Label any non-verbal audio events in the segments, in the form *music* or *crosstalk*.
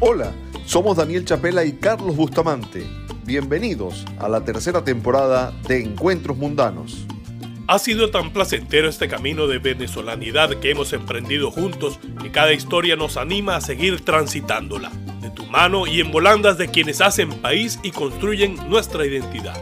Hola, somos Daniel Chapela y Carlos Bustamante. Bienvenidos a la tercera temporada de Encuentros Mundanos. Ha sido tan placentero este camino de venezolanidad que hemos emprendido juntos que cada historia nos anima a seguir transitándola, de tu mano y en volandas de quienes hacen país y construyen nuestra identidad.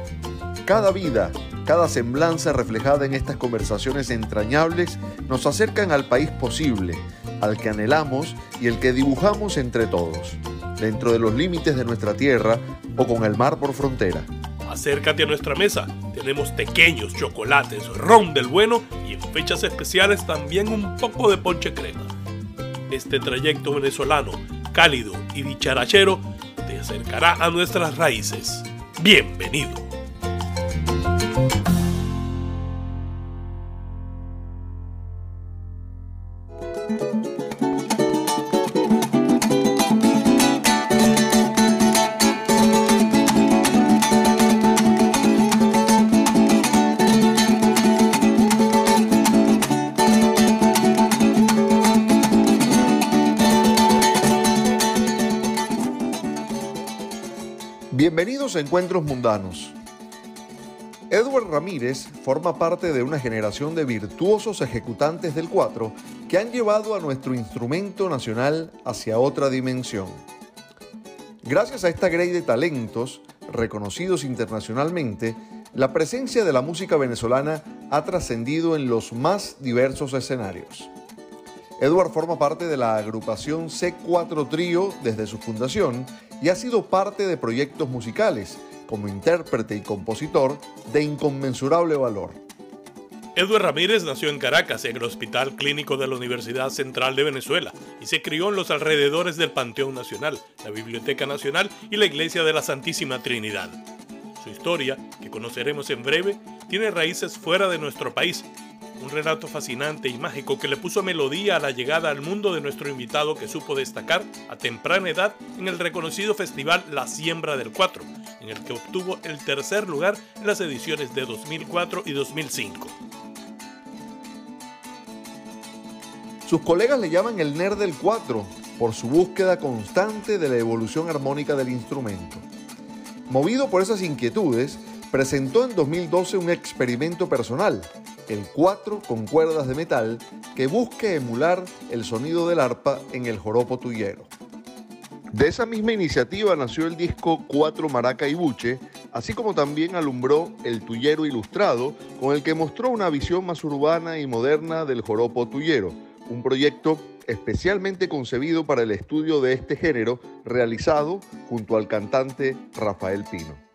Cada vida, cada semblanza reflejada en estas conversaciones entrañables nos acercan al país posible, al que anhelamos y el que dibujamos entre todos, dentro de los límites de nuestra tierra o con el mar por frontera. Acércate a nuestra mesa. Tenemos pequeños chocolates, ron del bueno y en fechas especiales también un poco de ponche crema. Este trayecto venezolano, cálido y dicharachero, te acercará a nuestras raíces. Bienvenido. Encuentros Mundanos. Edward Ramírez forma parte de una generación de virtuosos ejecutantes del cuatro que han llevado a nuestro instrumento nacional hacia otra dimensión. Gracias a esta grey de talentos, reconocidos internacionalmente, la presencia de la música venezolana ha trascendido en los más diversos escenarios. Edward forma parte de la agrupación C4 Trío desde su fundación y ha sido parte de proyectos musicales como intérprete y compositor de inconmensurable valor. Edward Ramírez nació en Caracas, en el Hospital Clínico de la Universidad Central de Venezuela, y se crió en los alrededores del Panteón Nacional, la Biblioteca Nacional y la Iglesia de la Santísima Trinidad. Su historia, que conoceremos en breve, tiene raíces fuera de nuestro país, un relato fascinante y mágico que le puso melodía a la llegada al mundo de nuestro invitado que supo destacar a temprana edad en el reconocido festival La Siembra del Cuatro, en el que obtuvo el tercer lugar en las ediciones de 2004 y 2005. Sus colegas le llaman el nerd del cuatro por su búsqueda constante de la evolución armónica del instrumento. Movido por esas inquietudes, presentó en 2012 un experimento personal, el 4 con cuerdas de metal, que busque emular el sonido del arpa en el joropo tuyero. De esa misma iniciativa nació el disco 4 Maraca y Buche, así como también alumbró el Tuyero Ilustrado, con el que mostró una visión más urbana y moderna del joropo tuyero, un proyecto especialmente concebido para el estudio de este género, realizado junto al cantante Rafael Pino.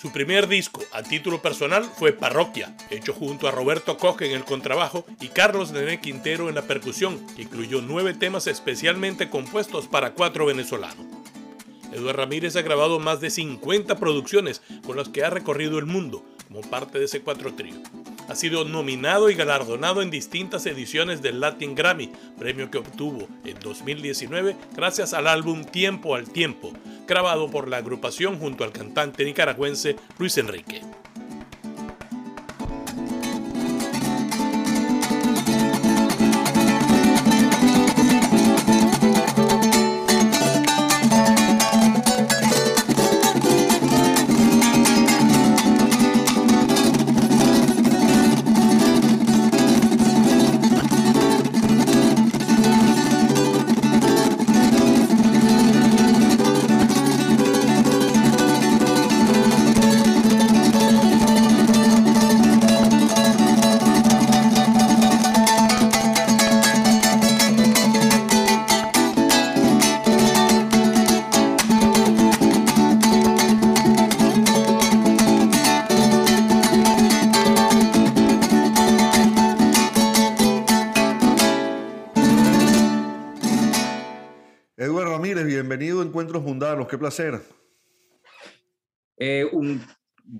Su primer disco a título personal fue Parroquia, hecho junto a Roberto Coge en el contrabajo y Carlos Nené Quintero en la percusión, que incluyó nueve temas especialmente compuestos para cuatro venezolanos. Eduardo Ramírez ha grabado más de 50 producciones con las que ha recorrido el mundo como parte de ese cuatro trío. Ha sido nominado y galardonado en distintas ediciones del Latin Grammy, premio que obtuvo en 2019 gracias al álbum Tiempo al Tiempo, grabado por la agrupación junto al cantante nicaragüense Luis Enrique. Qué placer. Eh, un,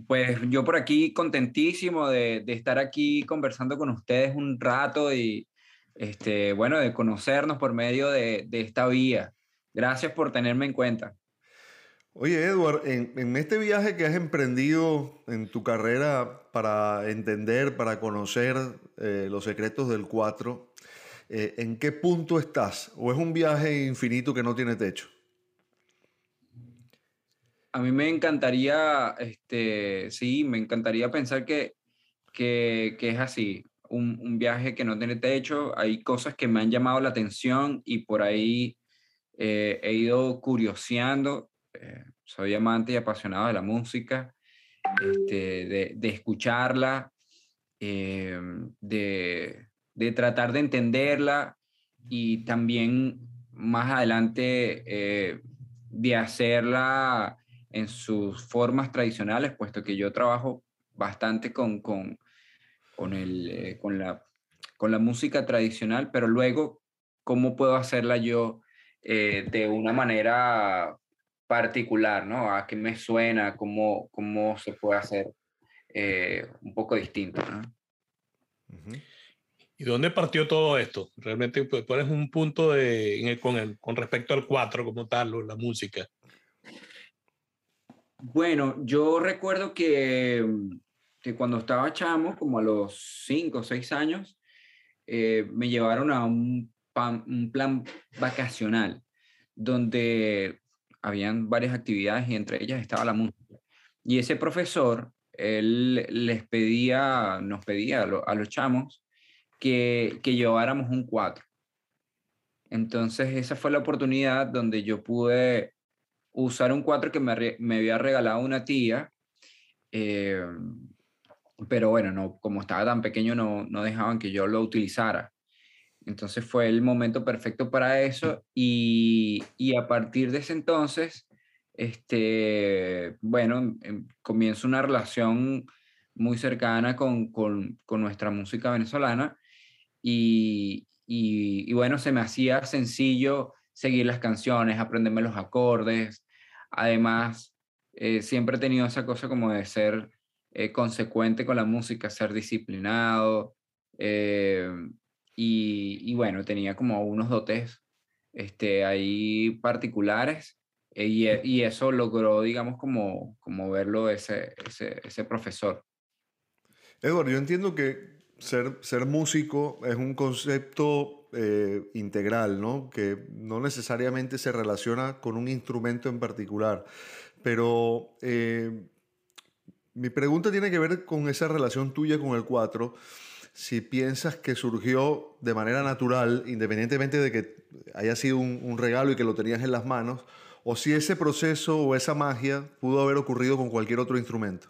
pues yo por aquí contentísimo de, de, estar aquí conversando con ustedes un rato y este, bueno, de conocernos por medio de, de esta vía. Gracias por tenerme en cuenta. Oye, Edward, en, en, este viaje que has emprendido en tu carrera para entender, para conocer eh, los secretos del 4, eh, ¿en qué punto estás? ¿O es un viaje infinito que no tiene techo? A mí me encantaría, este, sí, me encantaría pensar que, que, que es así, un, un, viaje que no tiene techo, hay cosas que me han llamado la atención y por ahí eh, he ido curioseando, eh, soy amante y apasionado de la música, este, de, de, escucharla, eh, de, de, tratar de entenderla y también más adelante de hacerla en sus formas tradicionales, puesto que yo trabajo bastante con, con, con, el, eh, con, la, con la música tradicional, pero luego, ¿cómo puedo hacerla yo eh, de una manera particular, ¿no? ¿A qué me suena? ¿Cómo, cómo se puede hacer eh, un poco distinto, ¿no? ¿Y dónde partió todo esto? Realmente, pues, ¿cuál es un punto de, con, el, con respecto al cuatro como tal, la música? Bueno, yo recuerdo que, que cuando estaba chamo, como a los cinco o seis años, eh, me llevaron a un, plan vacacional donde habían varias actividades y entre ellas estaba la música. Y ese profesor, él les pedía, nos pedía a, los chamos que, que lleváramos un cuatro. Entonces esa fue la oportunidad donde yo pude usar un cuatro que me, había regalado una tía, eh, pero bueno, no, como estaba tan pequeño no, no dejaban que yo lo utilizara. Entonces fue el momento perfecto para eso y, y a partir de ese entonces, este, bueno, em, comienzo una relación muy cercana con, con, con nuestra música venezolana y, y, bueno, se me hacía sencillo seguir las canciones, aprenderme los acordes, Además, eh, siempre he tenido esa cosa como de ser eh, consecuente con la música, ser disciplinado. Eh, y, bueno, tenía como unos dotes este, ahí particulares y, y, eso logró, digamos, como, como verlo ese, ese, ese profesor. Eduardo, yo entiendo que ser, ser músico es un concepto eh, integral, ¿no? que no necesariamente se relaciona con un instrumento en particular. Pero eh, mi pregunta tiene que ver con esa relación tuya con el 4. Si piensas que surgió de manera natural, independientemente de que haya sido un, un regalo y que lo tenías en las manos, o si ese proceso o esa magia pudo haber ocurrido con cualquier otro instrumento.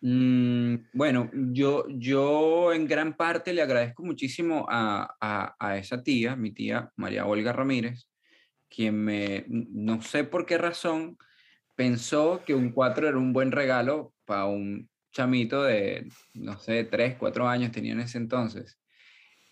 Mm, bueno, yo, yo en gran parte le agradezco muchísimo a, a, esa tía, mi tía María Olga Ramírez, quien me, no sé por qué razón, pensó que un 4 era un buen regalo para un chamito de, no sé, 3, 4 años tenía en ese entonces.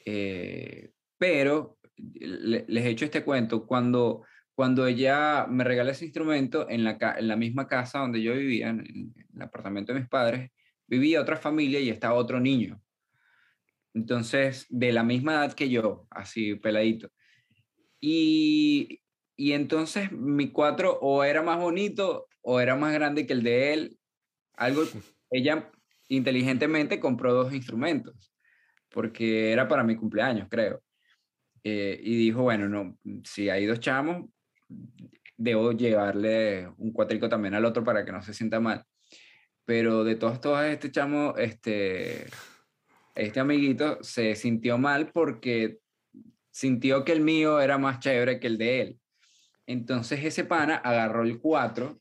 Eh, pero les he hecho este cuento, cuando cuando ella me regala ese instrumento, en la, en la misma casa donde yo vivía, en, el apartamento de mis padres, vivía otra familia y estaba otro niño. Entonces, de la misma edad que yo, así peladito. Y, y entonces mi cuatro o era más bonito o era más grande que el de él. Algo, *laughs* ella inteligentemente compró dos instrumentos, porque era para mi cumpleaños, creo. Eh, y dijo, bueno, no, si hay dos chamos, debo llevarle un cuatrico también al otro para que no se sienta mal. Pero de todos, todos, este chamo, este, este amiguito se sintió mal porque sintió que el mío era más chévere que el de él. Entonces ese pana agarró el 4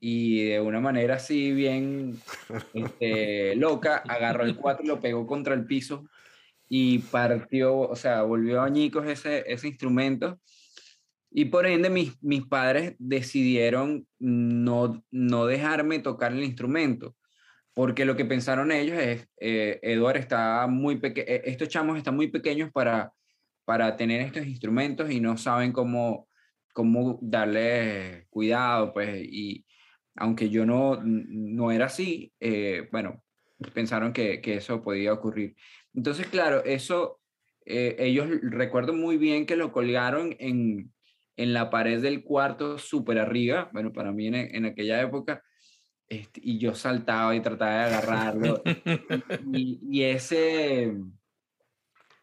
y de una manera así bien este, loca, agarró el 4 y lo pegó contra el piso y partió, o sea, volvió a añicos ese, ese instrumento y por ende mis, mis padres decidieron no, no dejarme tocar el instrumento, porque lo que pensaron ellos es, eh, Eduardo está muy pequeño, eh, estos chamos están muy pequeños para, para tener estos instrumentos y no saben cómo, cómo darle cuidado, pues, y aunque yo no, no era así, eh, bueno, pensaron que, que, eso podía ocurrir. Entonces, claro, eso, eh, ellos recuerdo muy bien que lo colgaron en, en la pared del cuarto, súper arriba, bueno, para mí en, en aquella época, este, y yo saltaba y trataba de agarrarlo. y, y, ese,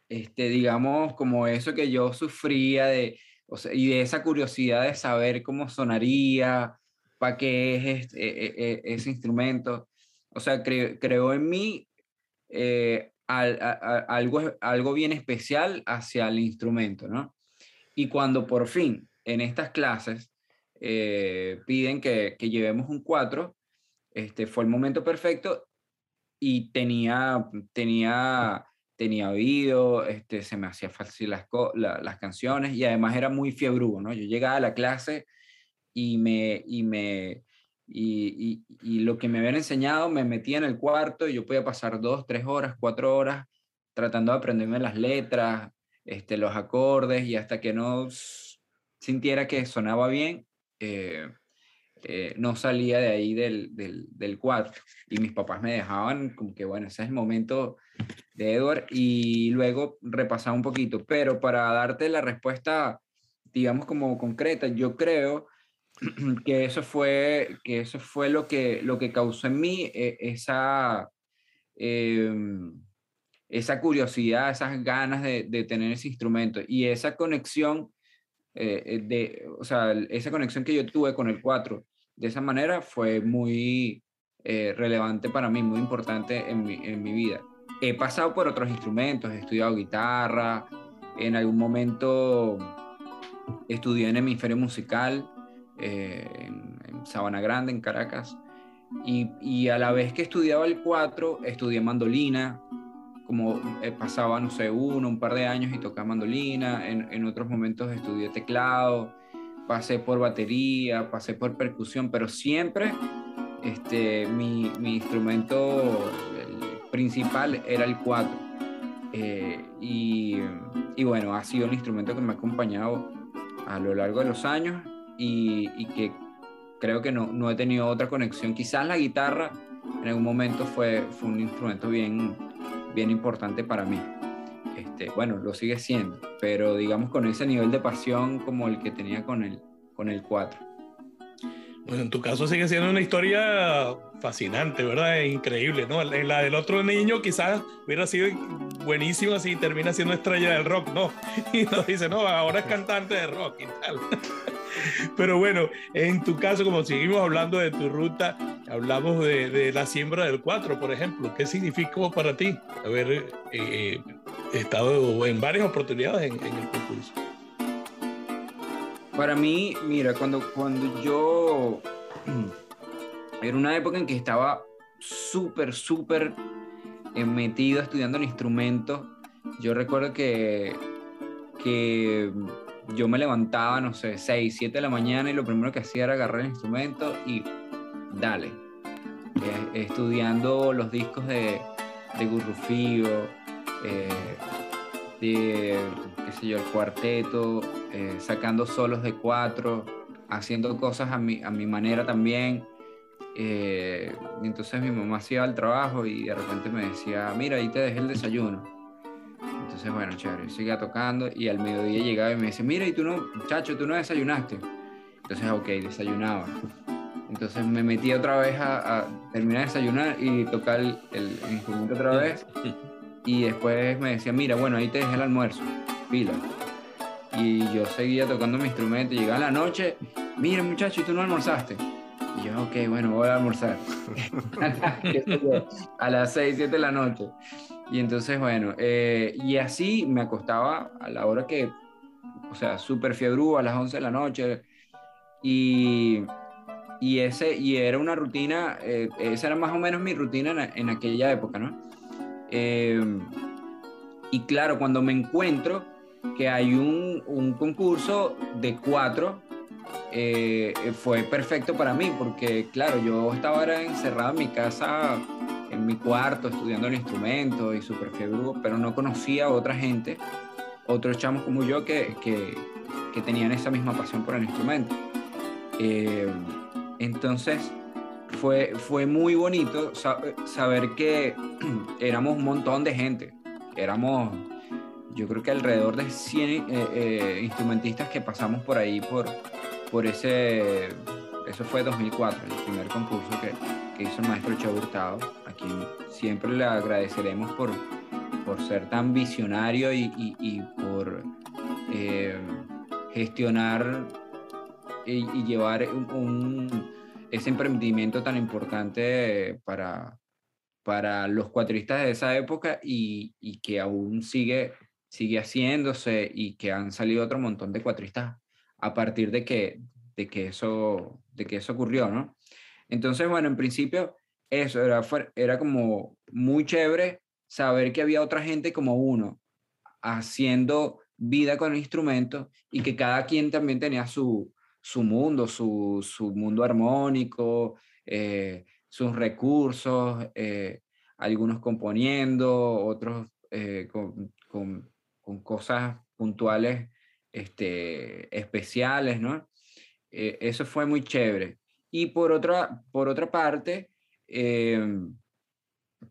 este, digamos, como eso que yo sufría de, o sea, y de esa curiosidad de saber cómo sonaría, para qué es este, e, e, e, ese instrumento. O sea, creó en mí eh, algo, algo bien especial hacia el instrumento, ¿no? Y cuando por fin en estas clases eh, piden que, que, llevemos un 4, este, fue el momento perfecto y tenía, tenía tenía oído, este, se me hacía fácil las, las canciones y además era muy fiebrudo, ¿no? Yo llegaba a la clase y me, y me, y, y, lo que me habían enseñado me metía en el cuarto y yo podía pasar dos, tres horas, cuatro horas tratando de aprenderme las letras, este, los acordes y hasta que no sintiera que sonaba bien, eh, eh, no salía de ahí del, del, del, cuarto. Y mis papás me dejaban como que, bueno, ese es el momento de Edward. Y luego repasaba un poquito. Pero para darte la respuesta, digamos, como concreta, yo creo *clears throat* que eso fue, que eso fue lo, que, lo que causó en mí eh, esa, em, esa curiosidad, esas ganas de, de tener ese instrumento y esa conexión. Eh, de, o sea, esa conexión que yo tuve con el 4 de esa manera fue muy eh, relevante para mí, muy importante en mi, en mi, vida. He pasado por otros instrumentos, he estudiado guitarra, en algún momento estudié en hemisferio musical, eh, en, Sabana Grande, en Caracas, y, y, a la vez que estudiaba el cuatro, estudié mandolina, como eh, pasaba, no sé, uno, un par de años y tocaba mandolina, en, en otros momentos estudié teclado, pasé por batería, pasé por percusión, pero siempre este, mi, mi instrumento principal era el 4. Eh, y, y, bueno, ha sido el instrumento que me ha acompañado a lo largo de los años y, y que creo que no, no, he tenido otra conexión. Quizás la guitarra en algún momento fue, fue un instrumento bien, bien importante para mí. Este, bueno, lo sigue siendo, pero digamos con ese nivel de pasión como el que tenía con el, con el 4. Bueno, en tu caso sigue siendo una historia fascinante, ¿verdad? Es increíble, ¿no? En la del otro niño quizás hubiera sido buenísimo si termina siendo estrella del rock, ¿no? *laughs* Y nos dice, no, ahora es cantante de rock y tal. *laughs* Pero bueno, en tu caso, como seguimos hablando de tu ruta, hablamos de, la siembra del 4, por ejemplo. ¿Qué significó para ti haber eh, estado en varias oportunidades en, en, el concurso? Para mí, mira, cuando, cuando yo... *clears throat* Era una época en que estaba súper, súper eh, metido estudiando el instrumento. Yo recuerdo que, que yo me levantaba, no sé, 6, 7 de la mañana y lo primero que hacía era agarrar el instrumento y dale. Eh, estudiando los discos de, de Gurrufío, eh, de, qué sé yo, el cuarteto, eh, sacando solos de cuatro, haciendo cosas a mi, a mi manera también. Eh, entonces mi mamá se iba al trabajo y de repente me decía, mira, ahí te dejé el desayuno entonces, bueno, chévere, seguía tocando y al mediodía llegaba y me dice, mira, y tú no, muchacho, tú no desayunaste. Entonces, ok, desayunaba. Entonces me metí otra vez a, terminar de desayunar y tocar el, instrumento otra vez. Y después me decía, mira, bueno, ahí te dejé el almuerzo, pila. Y yo seguía tocando mi instrumento. Llegaba la noche, mira, muchacho, ¿y tú no almorzaste? Y yo, ok, bueno, voy a almorzar. *laughs* a las 6, 7 de la noche. Y entonces, bueno, eh, y así me acostaba a la hora que, o sea, súper fiebrú, a las 11 de la noche. Y, y, ese, y era una rutina, eh, esa era más o menos mi rutina en, aquella época, ¿no? Eh, y claro, cuando me encuentro que hay un, un concurso de cuatro, fue perfecto para mí, porque claro, yo estaba encerrado en mi casa en mi cuarto estudiando el instrumento y súper fiebre, pero no conocía a otra gente, otros chamos como yo que, que, que tenían esa misma pasión por el instrumento. Eh, entonces fue, fue muy bonito saber que *clears throat* éramos un montón de gente, éramos yo creo que alrededor de 100 eh, eh, instrumentistas que pasamos por ahí por, por ese, eso fue 2004, el primer concurso que, que hizo el maestro Chavo Hurtado siempre le agradeceremos por, por ser tan visionario y, y, por, eh, gestionar y, llevar un, ese emprendimiento tan importante para, para los cuatristas de esa época y, y, que aún sigue, sigue haciéndose y que han salido otro montón de cuatristas a partir de que, de que, eso, de que eso ocurrió, ¿no? Entonces, bueno, en principio eso era, era como muy chévere saber que había otra gente como uno haciendo vida con el instrumento y que cada quien también tenía su, su mundo, su, su mundo armónico, eh, sus recursos, eh, algunos componiendo, otros eh, con, con, con, cosas puntuales este, especiales, ¿no? Eso fue muy chévere. Y por otra, por otra parte,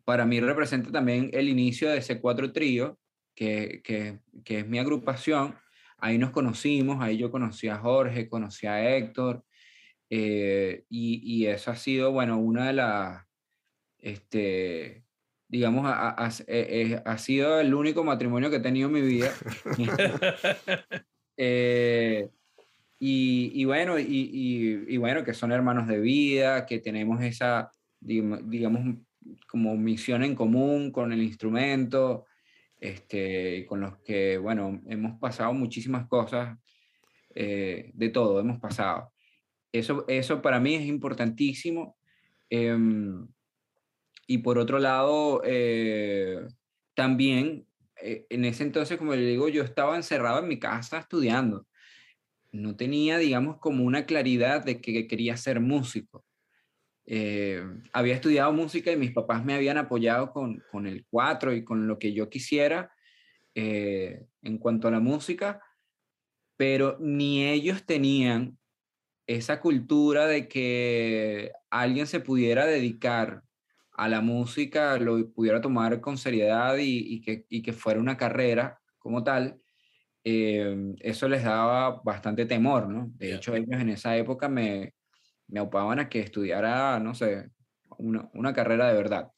para mí representa también el inicio de ese cuatro trío, que, que, que es mi agrupación, ahí nos conocimos, ahí yo conocí a Jorge, conocí a Héctor, eh, y, y, eso ha sido, bueno, una de las, este, digamos, ha, eh, eh, ha, sido el único matrimonio que he tenido en mi vida. *laughs* *laughs* y, y, bueno, y, y, bueno, que son hermanos de vida, que tenemos esa, digamos, como misión en común con el instrumento, este, con los que, bueno, hemos pasado muchísimas cosas, eh, de todo hemos pasado. Eso, eso para mí es importantísimo. Em, y por otro lado, eh, también eh, en ese entonces, como le digo, yo estaba encerrado en mi casa estudiando. No tenía, digamos, como una claridad de que quería ser músico. Eh, había estudiado música y mis papás me habían apoyado con, con el cuatro y con lo que yo quisiera eh, en cuanto a la música, pero ni ellos tenían esa cultura de que alguien se pudiera dedicar a la música, lo pudiera tomar con seriedad y, que, y que, fuera una carrera como tal. Eh, eso les daba bastante temor, ¿no? De hecho, ellos en esa época me, me aupaban a que estudiara, no sé, una, una carrera de verdad.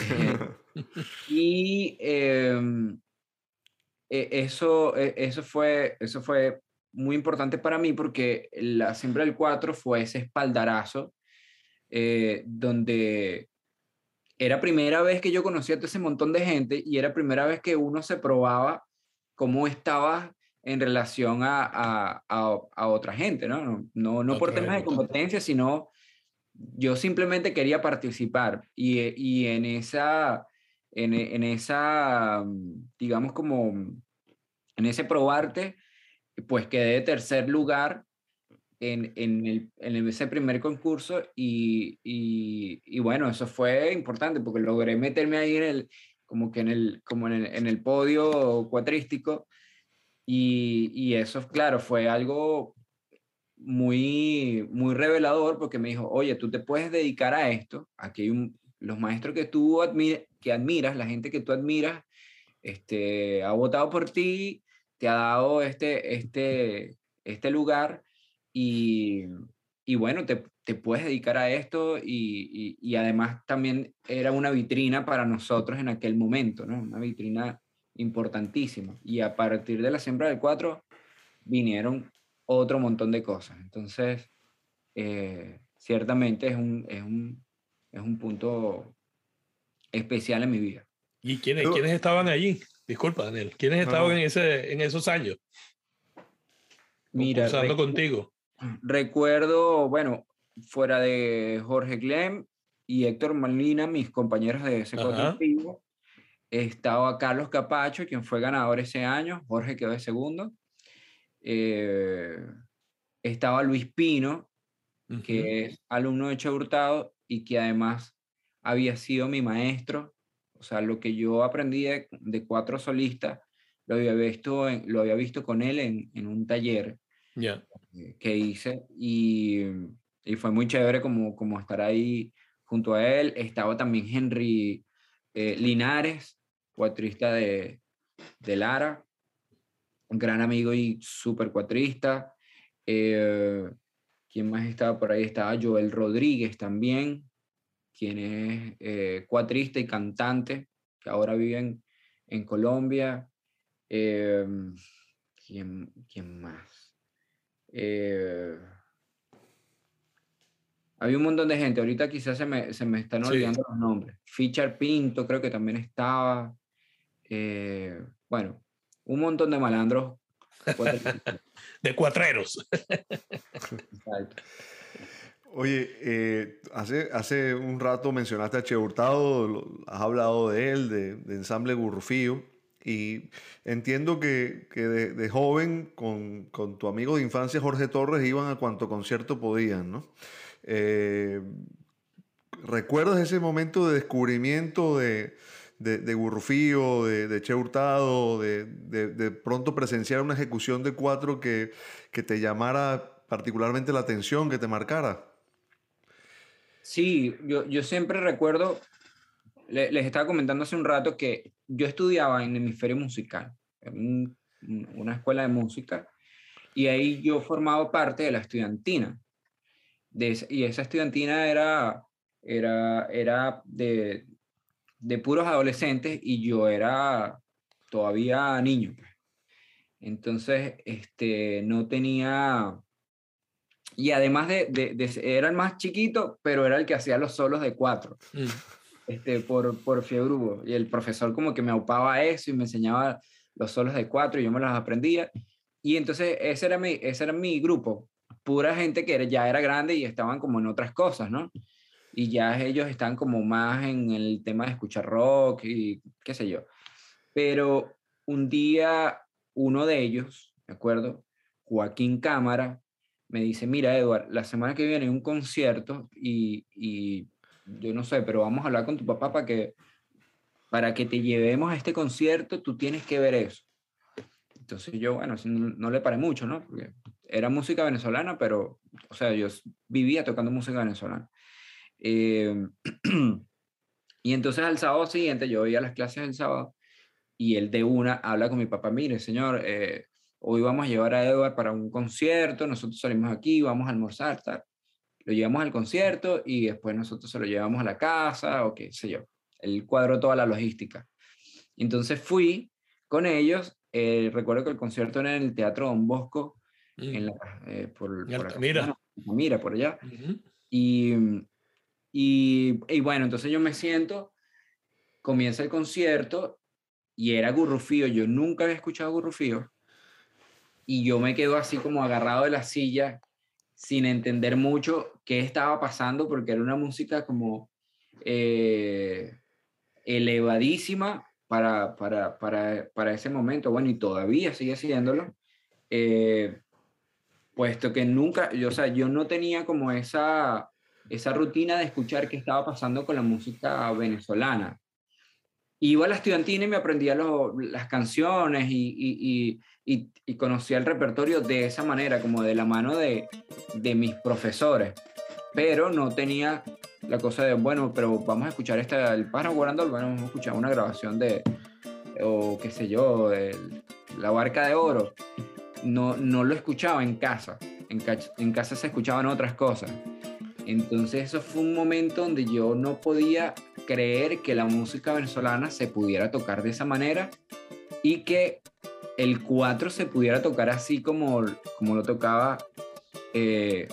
Eh, *laughs* y em, e, eso, e, eso, fue, eso fue muy importante para mí porque la siembra del 4 fue ese espaldarazo eh, donde era primera vez que yo conocía a todo ese montón de gente y era primera vez que uno se probaba cómo estaba en relación a, a, a, otra gente, ¿no? No, no, por temas de competencia, sino yo simplemente quería participar y, y en esa, en, en, esa, digamos como, en ese probarte, pues quedé de tercer lugar en, en, el, en ese primer concurso y, y, y, bueno, eso fue importante porque logré meterme ahí en el, como que en el, como en el, en el podio cuatrístico y, eso, claro, fue algo muy, muy revelador porque me dijo, oye, tú te puedes dedicar a esto. Aquí hay los maestros que tú que admiras, la gente que tú admiras, este, ha votado por ti, te ha dado este, este, este lugar y, y bueno, te, te, puedes dedicar a esto y, y, y, además también era una vitrina para nosotros en aquel momento, ¿no? Una vitrina importantísimo. Y a partir de la siembra del 4 vinieron otro montón de cosas. Entonces, eh, ciertamente es un, es, un, es un punto especial en mi vida. ¿Y quiénes, ¿quiénes estaban allí? Disculpa, Daniel. ¿Quiénes estaban en, ese, en esos años? Mira, contigo. Recuerdo, bueno, fuera de Jorge Glem y Héctor Malina, mis compañeros de ese cuatro estaba Carlos Capacho, quien fue ganador ese año, Jorge quedó de segundo. Eh, estaba Luis Pino, que es alumno de Hurtado y que además había sido mi maestro. O sea, lo que yo aprendí de, cuatro solistas lo había visto, lo había visto con él en, en un taller eh, que hice y, y, fue muy chévere como, como estar ahí junto a él. Estaba también Henry eh, Linares, cuatrista de, de Lara, un gran amigo y súper cuatrista. Eh, ¿Quién más estaba por ahí? Estaba Joel Rodríguez también, quien es eh, cuatrista y cantante, que ahora vive en, Colombia. Eh, ¿quién, ¿quién, más? Había un montón de gente, ahorita quizás se me, se me están olvidando los nombres. Fichar Pinto creo que también estaba. Eh, bueno, un montón de malandros. *laughs* de cuatreros. Oye, eh, hace, hace un rato mencionaste a Che Hurtado, has hablado de él, de, de Ensamble Gurrufío, y entiendo que, que de, de, joven con, con, tu amigo de infancia Jorge Torres iban a cuanto concierto podían, ¿no? Eh, ¿Recuerdas ese momento de descubrimiento de, de, de Gurrufío, de, Che Hurtado, de, pronto presenciar una ejecución de cuatro que, que te llamara particularmente la atención, que te marcara? Sí, yo, yo siempre recuerdo, les, les estaba comentando hace un rato que yo estudiaba en hemisferio musical, en un, una escuela de música, y ahí yo formaba parte de la estudiantina. De, y esa estudiantina era, era, era de, de puros adolescentes y yo era todavía niño. pues. Entonces, este, no tenía... Y además de, de, de, era el más chiquito, pero era el que hacía los solos de cuatro. Mm. Este, por, por fiebre Hugo. Y el profesor como que me aupaba eso y me enseñaba los solos de cuatro y yo me los aprendía. Y entonces ese era mi, ese era mi grupo, pura gente que ya era grande y estaban como en otras cosas, ¿no? Y ya ellos están como más en el tema de escuchar rock y qué sé yo. Pero un día uno de ellos, ¿de acuerdo? Joaquín Cámara, me dice, mira, Eduard, la semana que viene hay un concierto y, y yo no sé, pero vamos a hablar con tu papá para que, para que te llevemos a este concierto, tú tienes que ver eso. Entonces yo, bueno, no, le paré mucho, ¿no? Era música venezolana, pero, o sea, yo vivía tocando música venezolana. Eh, *clears throat* y entonces al sábado siguiente, yo iba a las clases del sábado y él de una habla con mi papá, mire, señor, eh, hoy vamos a llevar a Edward para un concierto, nosotros salimos aquí, vamos a almorzar, tal. Lo llevamos al concierto y después nosotros se lo llevamos a la casa o qué sé yo. Él cuadró toda la logística. Entonces fui con ellos, eh, recuerdo que el concierto era en el Teatro Don Bosco, mm. en la, eh, por, por acá, mira. mira, por allá. Uh -huh. y, y, y, bueno, entonces yo me siento, comienza el concierto y era Gurrufío, yo nunca había escuchado Gurrufío, y yo me quedo así como agarrado de la silla, sin entender mucho qué estaba pasando, porque era una música como eh, elevadísima para, para, para, para, ese momento, bueno, y todavía sigue siéndolo, eh, puesto que nunca, yo, o sea, yo no tenía como esa, esa rutina de escuchar qué estaba pasando con la música venezolana. Iba a la estudiantina y me aprendía las canciones y, y, y, conocía el repertorio de esa manera, como de la mano de, de mis profesores. Pero no tenía la cosa de, bueno, pero vamos a escuchar esta, el pájaro guardando, bueno, vamos a escuchar una grabación de, o qué sé yo, de La Barca de Oro. No, no lo escuchaba en casa. En, en casa se escuchaban otras cosas. Entonces eso fue un momento donde yo no podía creer que la música venezolana se pudiera tocar de esa manera y que el 4 se pudiera tocar así como, como lo tocaba eh,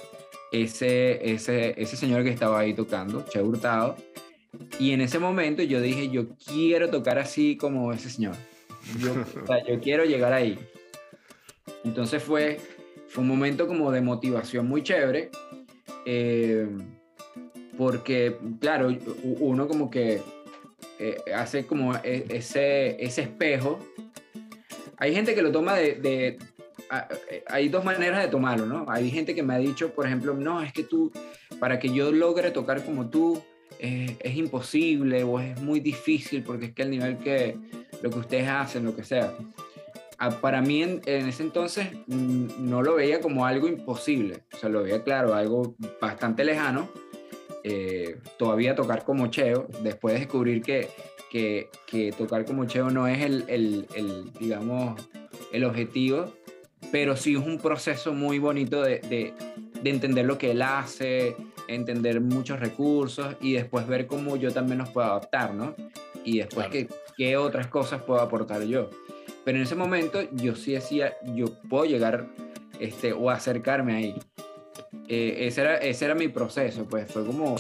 ese, ese, ese señor que estaba ahí tocando, Che Hurtado. Y en ese momento yo dije, yo quiero tocar así como ese señor. Yo, o sea, yo quiero llegar ahí. Entonces fue, fue un momento como de motivación muy chévere. Eh, porque, claro, uno como que eh, hace como e, ese, ese espejo. Hay gente que lo toma de, de hay dos maneras de tomarlo, ¿no? Hay gente que me ha dicho, por ejemplo, no, es que tú, para que yo logre tocar como tú, eh, es imposible o es muy difícil porque es que el nivel que lo que ustedes hacen, lo que sea. Para mí en, en ese entonces mm, no lo veía como algo imposible, o sea, lo veía claro, algo bastante lejano, eh, todavía tocar como Cheo, después de descubrir que, que, que tocar como Cheo no es el, el, el, digamos, el objetivo, pero sí es un proceso muy bonito de, de, de, entender lo que él hace, entender muchos recursos y después ver cómo yo también los puedo adaptar, ¿no? Y después claro. qué otras cosas puedo aportar yo. Pero en ese momento yo sí decía, yo puedo llegar este, o acercarme ahí. Eh, ese, era, ese era mi proceso, pues fue como,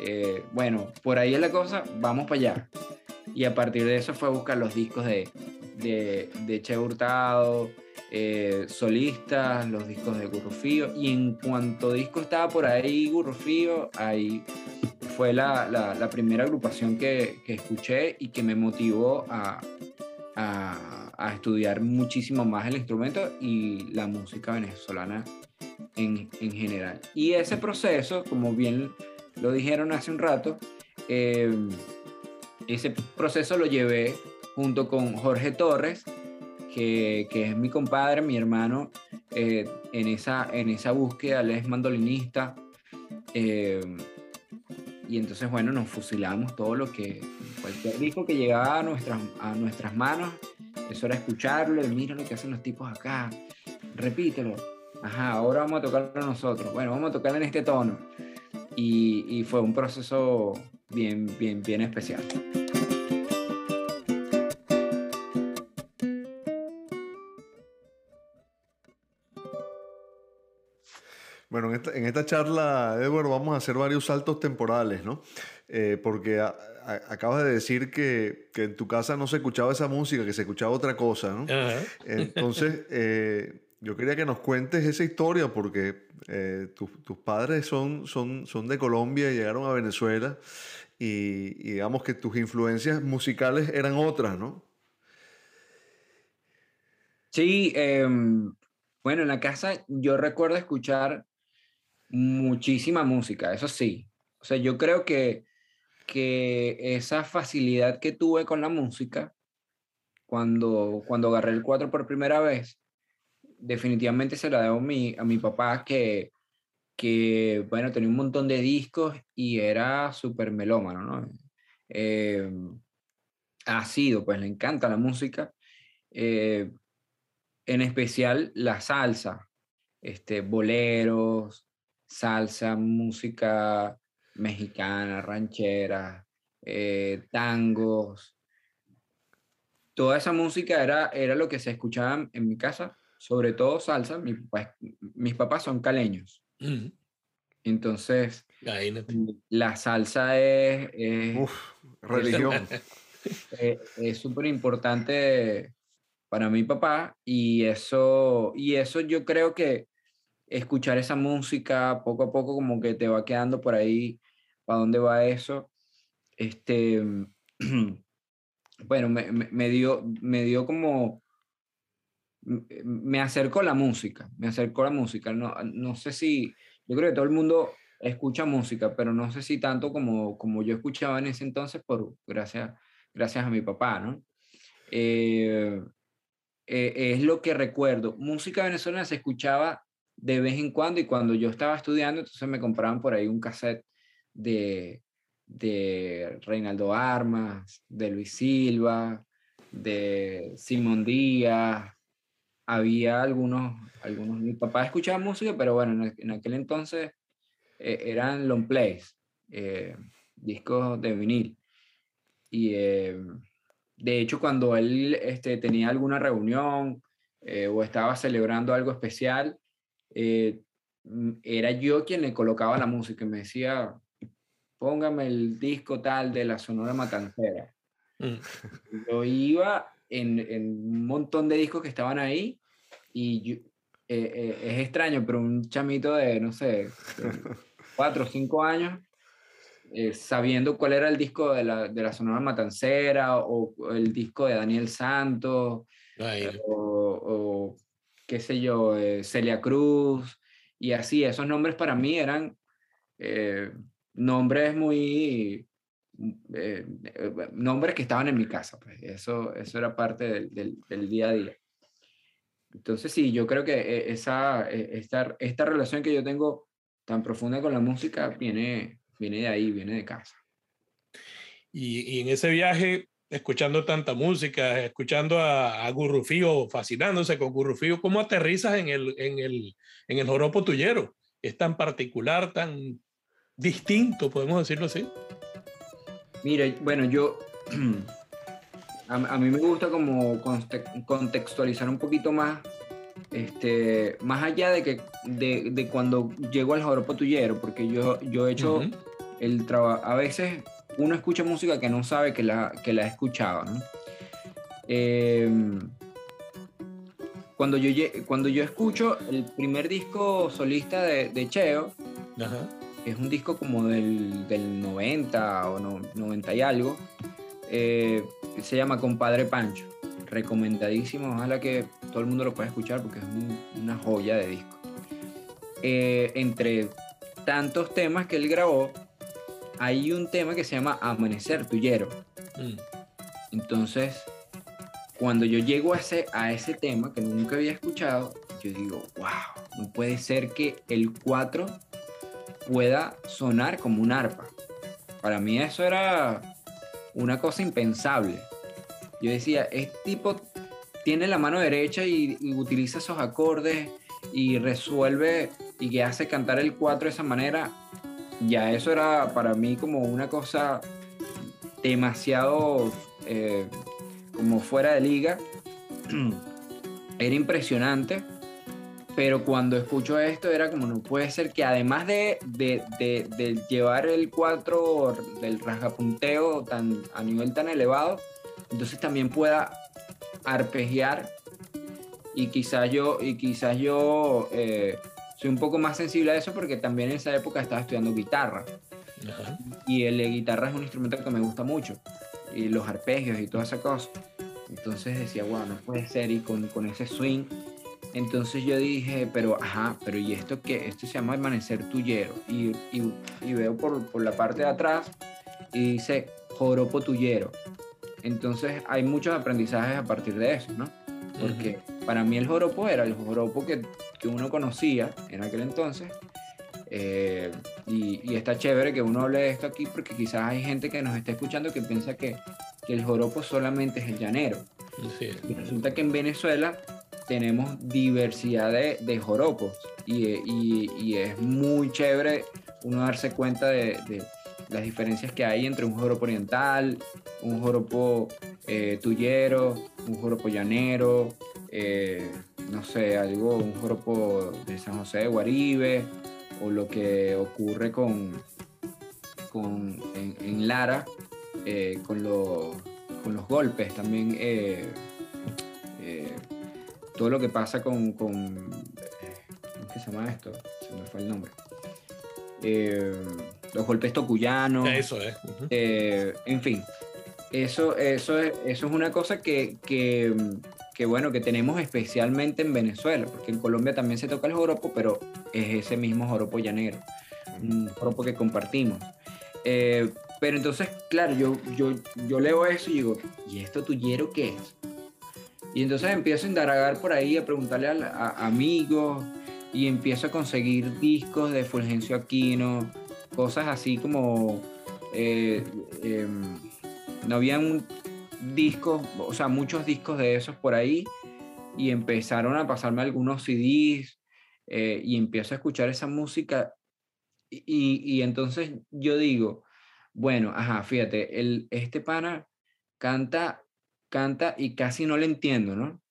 eh, bueno, por ahí es la cosa, vamos para allá. Y a partir de eso fue buscar los discos de, de, de Che Hurtado, eh, solistas, los discos de Gurrufío. Y en cuanto disco estaba por ahí, Gurrufío, ahí fue la, la, primera agrupación que, que, escuché y que me motivó a, a, estudiar muchísimo más el instrumento y la música venezolana en, en general. Y ese proceso, como bien lo dijeron hace un rato, eh, ese proceso lo llevé junto con Jorge Torres, que, que es mi compadre, mi hermano, eh, en, esa, en esa búsqueda, él es mandolinista. Eh, y entonces, bueno, nos fusilamos todo lo que, cualquier disco que llegaba a nuestras, a nuestras manos, eso era escucharlo, mira lo que hacen los tipos acá, repítelo. Ajá, ahora vamos a tocarlo nosotros. Bueno, vamos a tocarlo en este tono. Y, y fue un proceso bien, bien, bien especial. Bueno, en esta, en esta, charla, Edward, vamos a hacer varios saltos temporales, ¿no? Eh, porque a, a, acabas de decir que, que, en tu casa no se escuchaba esa música, que se escuchaba otra cosa, ¿no? Uh -huh. Entonces, *laughs* eh, yo quería que nos cuentes esa historia porque eh, tu, tus padres son, son, son de Colombia y llegaron a Venezuela y, y digamos que tus influencias musicales eran otras, ¿no? Sí, eh, bueno, en la casa yo recuerdo escuchar muchísima música, eso sí. O sea, yo creo que, que esa facilidad que tuve con la música, cuando, cuando agarré el 4 por primera vez, definitivamente se la debo a mi, a mi papá que, que, bueno, tenía un montón de discos y era súper melómano, ¿no? Eh, ha sido, pues le encanta la música, eh, en especial la salsa, este, boleros, salsa, música mexicana, ranchera, eh, tangos. Toda esa música era, era lo que se escuchaba en mi casa, sobre todo salsa. Mi papá, mis papás son caleños. Mm. Entonces, la salsa es... es Uf, religión. *laughs* es súper importante para mi papá y eso, y eso yo creo que escuchar esa música poco a poco como que te va quedando por ahí para dónde va eso. Este, *clears throat* bueno, me, me, dio, me dio como, me acercó la música, me acercó la música. No, no sé si, yo creo que todo el mundo escucha música, pero no sé si tanto como, como yo escuchaba en ese entonces, por, gracias, gracias a mi papá, ¿no? Eh, eh, es lo que recuerdo. Música venezolana se escuchaba de vez en cuando y cuando yo estaba estudiando, entonces me compraban por ahí un cassette de, de Reinaldo Armas, de Luis Silva, de Simón Díaz. Había algunos, algunos, mi papá escuchaba música, pero bueno, en, aquel entonces eh, eran long plays, eh, discos de vinil. Y eh, de hecho, cuando él este, tenía alguna reunión o estaba celebrando algo especial, eh, era yo quien le colocaba la música y me decía, póngame el disco tal de la Sonora Matancera. Mm. Yo iba en, en, un montón de discos que estaban ahí y yo, eh, eh, es extraño, pero un chamito de, no sé, *laughs* cuatro o cinco años, eh, sabiendo cuál era el disco de la, de la Sonora Matancera o, o, el disco de Daniel Santos o, o, qué sé yo, eh, Celia Cruz y así, esos nombres para mí eran eh, nombres muy, eh, nombres que estaban en mi casa, pues eso, eso era parte del, del, del, día a día. Entonces sí, yo creo que esa, esta, esta relación que yo tengo tan profunda con la música viene, viene de ahí, viene de casa. Y, y en ese viaje, escuchando tanta música, escuchando a, a Gurrufío, fascinándose con Gurrufío, ¿cómo aterrizas en el, en, el, en el joropo tuyero? Es tan particular, tan distinto, podemos decirlo así. Mira, bueno, yo, *clears throat* a, a mí me gusta como contextualizar un poquito más este, más allá de que de, de cuando llego al joropo tuyero, porque yo, yo he hecho el trabajo, a veces uno escucha música que no sabe que la, que la escuchaba, ¿no? Em, cuando, yo, cuando yo escucho el primer disco solista de, de Cheo, es un disco como del, del 90 o no, 90 y algo, eh, se llama Compadre Pancho recomendadísimo, ojalá que todo el mundo lo pueda escuchar porque es una joya de disco. Eh, entre tantos temas que él grabó, hay un tema que se llama Amanecer Tuyero. Mm. Entonces, cuando yo llego a ese, a ese tema que nunca había escuchado, yo digo, wow, no puede ser que el 4 pueda sonar como un arpa. Para mí eso era una cosa impensable. Yo decía, este tipo tiene la mano derecha y, utiliza esos acordes y resuelve y que hace cantar el 4 de esa manera. Ya eso era para mí como una cosa demasiado eh, como fuera de liga. *clears throat* era impresionante. Pero cuando escucho esto era como no puede ser que además de, de llevar el 4 del rasgapunteo tan, a nivel tan elevado, entonces también pueda arpegiar y quizás yo, y quizás yo eh, soy un poco más sensible a eso porque también en esa época estaba estudiando guitarra. Y el de guitarra es un instrumento que me gusta mucho. Y los arpegios y toda esa cosa. Entonces decía, bueno, no puede ser. Y con, con ese swing. Entonces yo dije, pero ajá, pero ¿y esto qué? Esto se llama Amanecer Tuyero. Y, y, y veo por, por, la parte de atrás y dice Joropo Tuyero. Entonces hay muchos aprendizajes a partir de eso, ¿no? Porque para mí el joropo era el joropo que, que uno conocía en aquel entonces. Eh, y, está chévere que uno hable de esto aquí porque quizás hay gente que nos está escuchando que piensa que, que el joropo solamente es el llanero. Y resulta que en Venezuela tenemos diversidad de, de joropos y, y, y, es muy chévere uno darse cuenta de, de las diferencias que hay entre un joropo oriental, un joropo eh, tuyero, un joropo llanero, eh, no sé, algo, un joropo de San José de Guaribe, o lo que ocurre con, con en, Lara, eh, con, con, los golpes también. todo lo que pasa con, con ¿cómo se llama esto? Se me fue el nombre los golpes tocuyanos. Eso es. en fin, eso, eso, es, eso es una cosa que, que, bueno, que tenemos especialmente en Venezuela, porque en Colombia también se toca el joropo, pero es ese mismo joropo llanero, un joropo que compartimos. Eh, pero entonces, claro, yo, yo, yo leo eso y digo, ¿y esto tuyero qué es? Y entonces empiezo a indagar por ahí, a preguntarle a, amigos, y empiezo a conseguir discos de Fulgencio Aquino, cosas así como... Eh, em, no habían discos, o sea, muchos discos de esos por ahí y empezaron a pasarme algunos CDs eh, y empiezo a escuchar esa música y, y, entonces yo digo, bueno, ajá, fíjate, el, este pana canta, canta y casi no le entiendo, ¿no?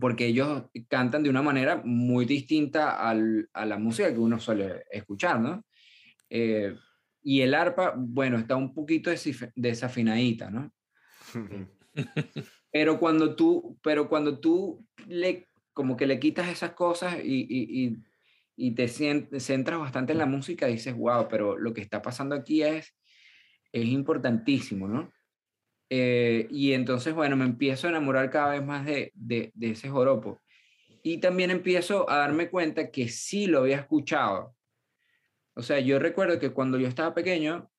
Porque ellos cantan de una manera muy distinta al, a la música que uno suele escuchar, ¿no? Eh, y el arpa, bueno, está un poquito desafinadita, ¿no? *laughs* pero cuando tú, pero cuando tú le, como que le quitas esas cosas y, y, te centras bastante en la música, dices, wow, pero lo que está pasando aquí es, es importantísimo, ¿no? Eh, y entonces, bueno, me empiezo a enamorar cada vez más de, de, de ese joropo. Y también empiezo a darme cuenta que sí lo había escuchado, o sea, yo recuerdo que cuando yo estaba pequeño,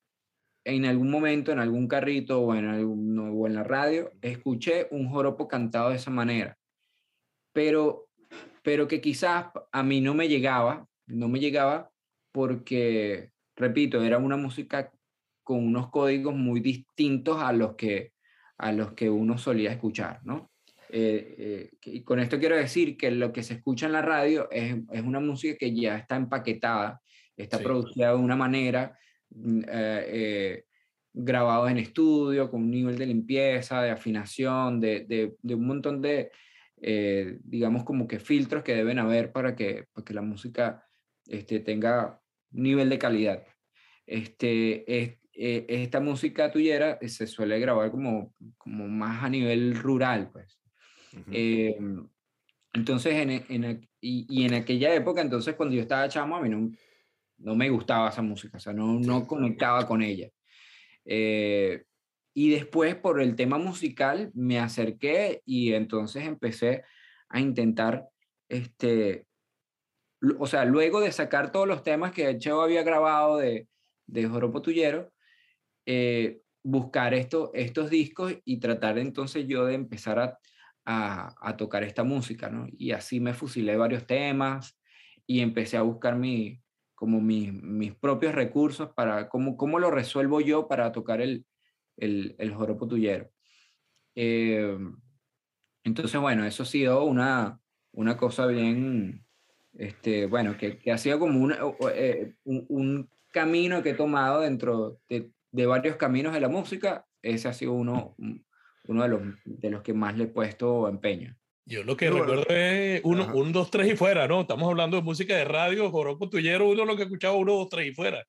en algún momento, en algún carrito o en, algún, o en la radio, escuché un joropo cantado de esa manera. Pero, pero que quizás a mí no me llegaba, no me llegaba porque, repito, era una música con unos códigos muy distintos a los que, a los que uno solía escuchar, ¿no? Eh, eh, y con esto quiero decir que lo que se escucha en la radio es, es una música que ya está empaquetada está producida de una manera, mm, eh, eh, grabado en estudio, con un nivel de limpieza, de afinación, de, de, un montón de, eh, digamos, como que filtros que deben haber para que, para que la música este, tenga nivel de calidad. Este, es, eh, esta música tuyera se suele grabar como, como más a nivel rural, pues. Em, entonces, en, en, y, y, en aquella época, entonces, cuando yo estaba chamo, a mí no, no me gustaba esa música, o sea, no, no conectaba con ella. Eh, y después, por el tema musical, me acerqué y entonces empecé a intentar, este, o sea, luego de sacar todos los temas que Cheo había grabado de, de Joropo Tullero, eh, buscar esto, estos discos y tratar entonces yo de empezar a, a, tocar esta música, ¿no? Y así me fusilé varios temas y empecé a buscar mi, como mis propios recursos para cómo, cómo lo resuelvo yo para tocar el, el, el joropo tuyero. Eh, entonces, bueno, eso ha sido una, una cosa bien, este, bueno, que, que ha sido como una, eh, un, un, camino que he tomado dentro de, de, varios caminos de la música. Ese ha sido uno, uno de los, de los que más le he puesto empeño. Yo lo que recuerdo es uno, un, dos, tres y fuera, ¿no? Estamos hablando de música de radio, joropo tuyero, uno lo que escuchaba uno, dos, tres y fuera.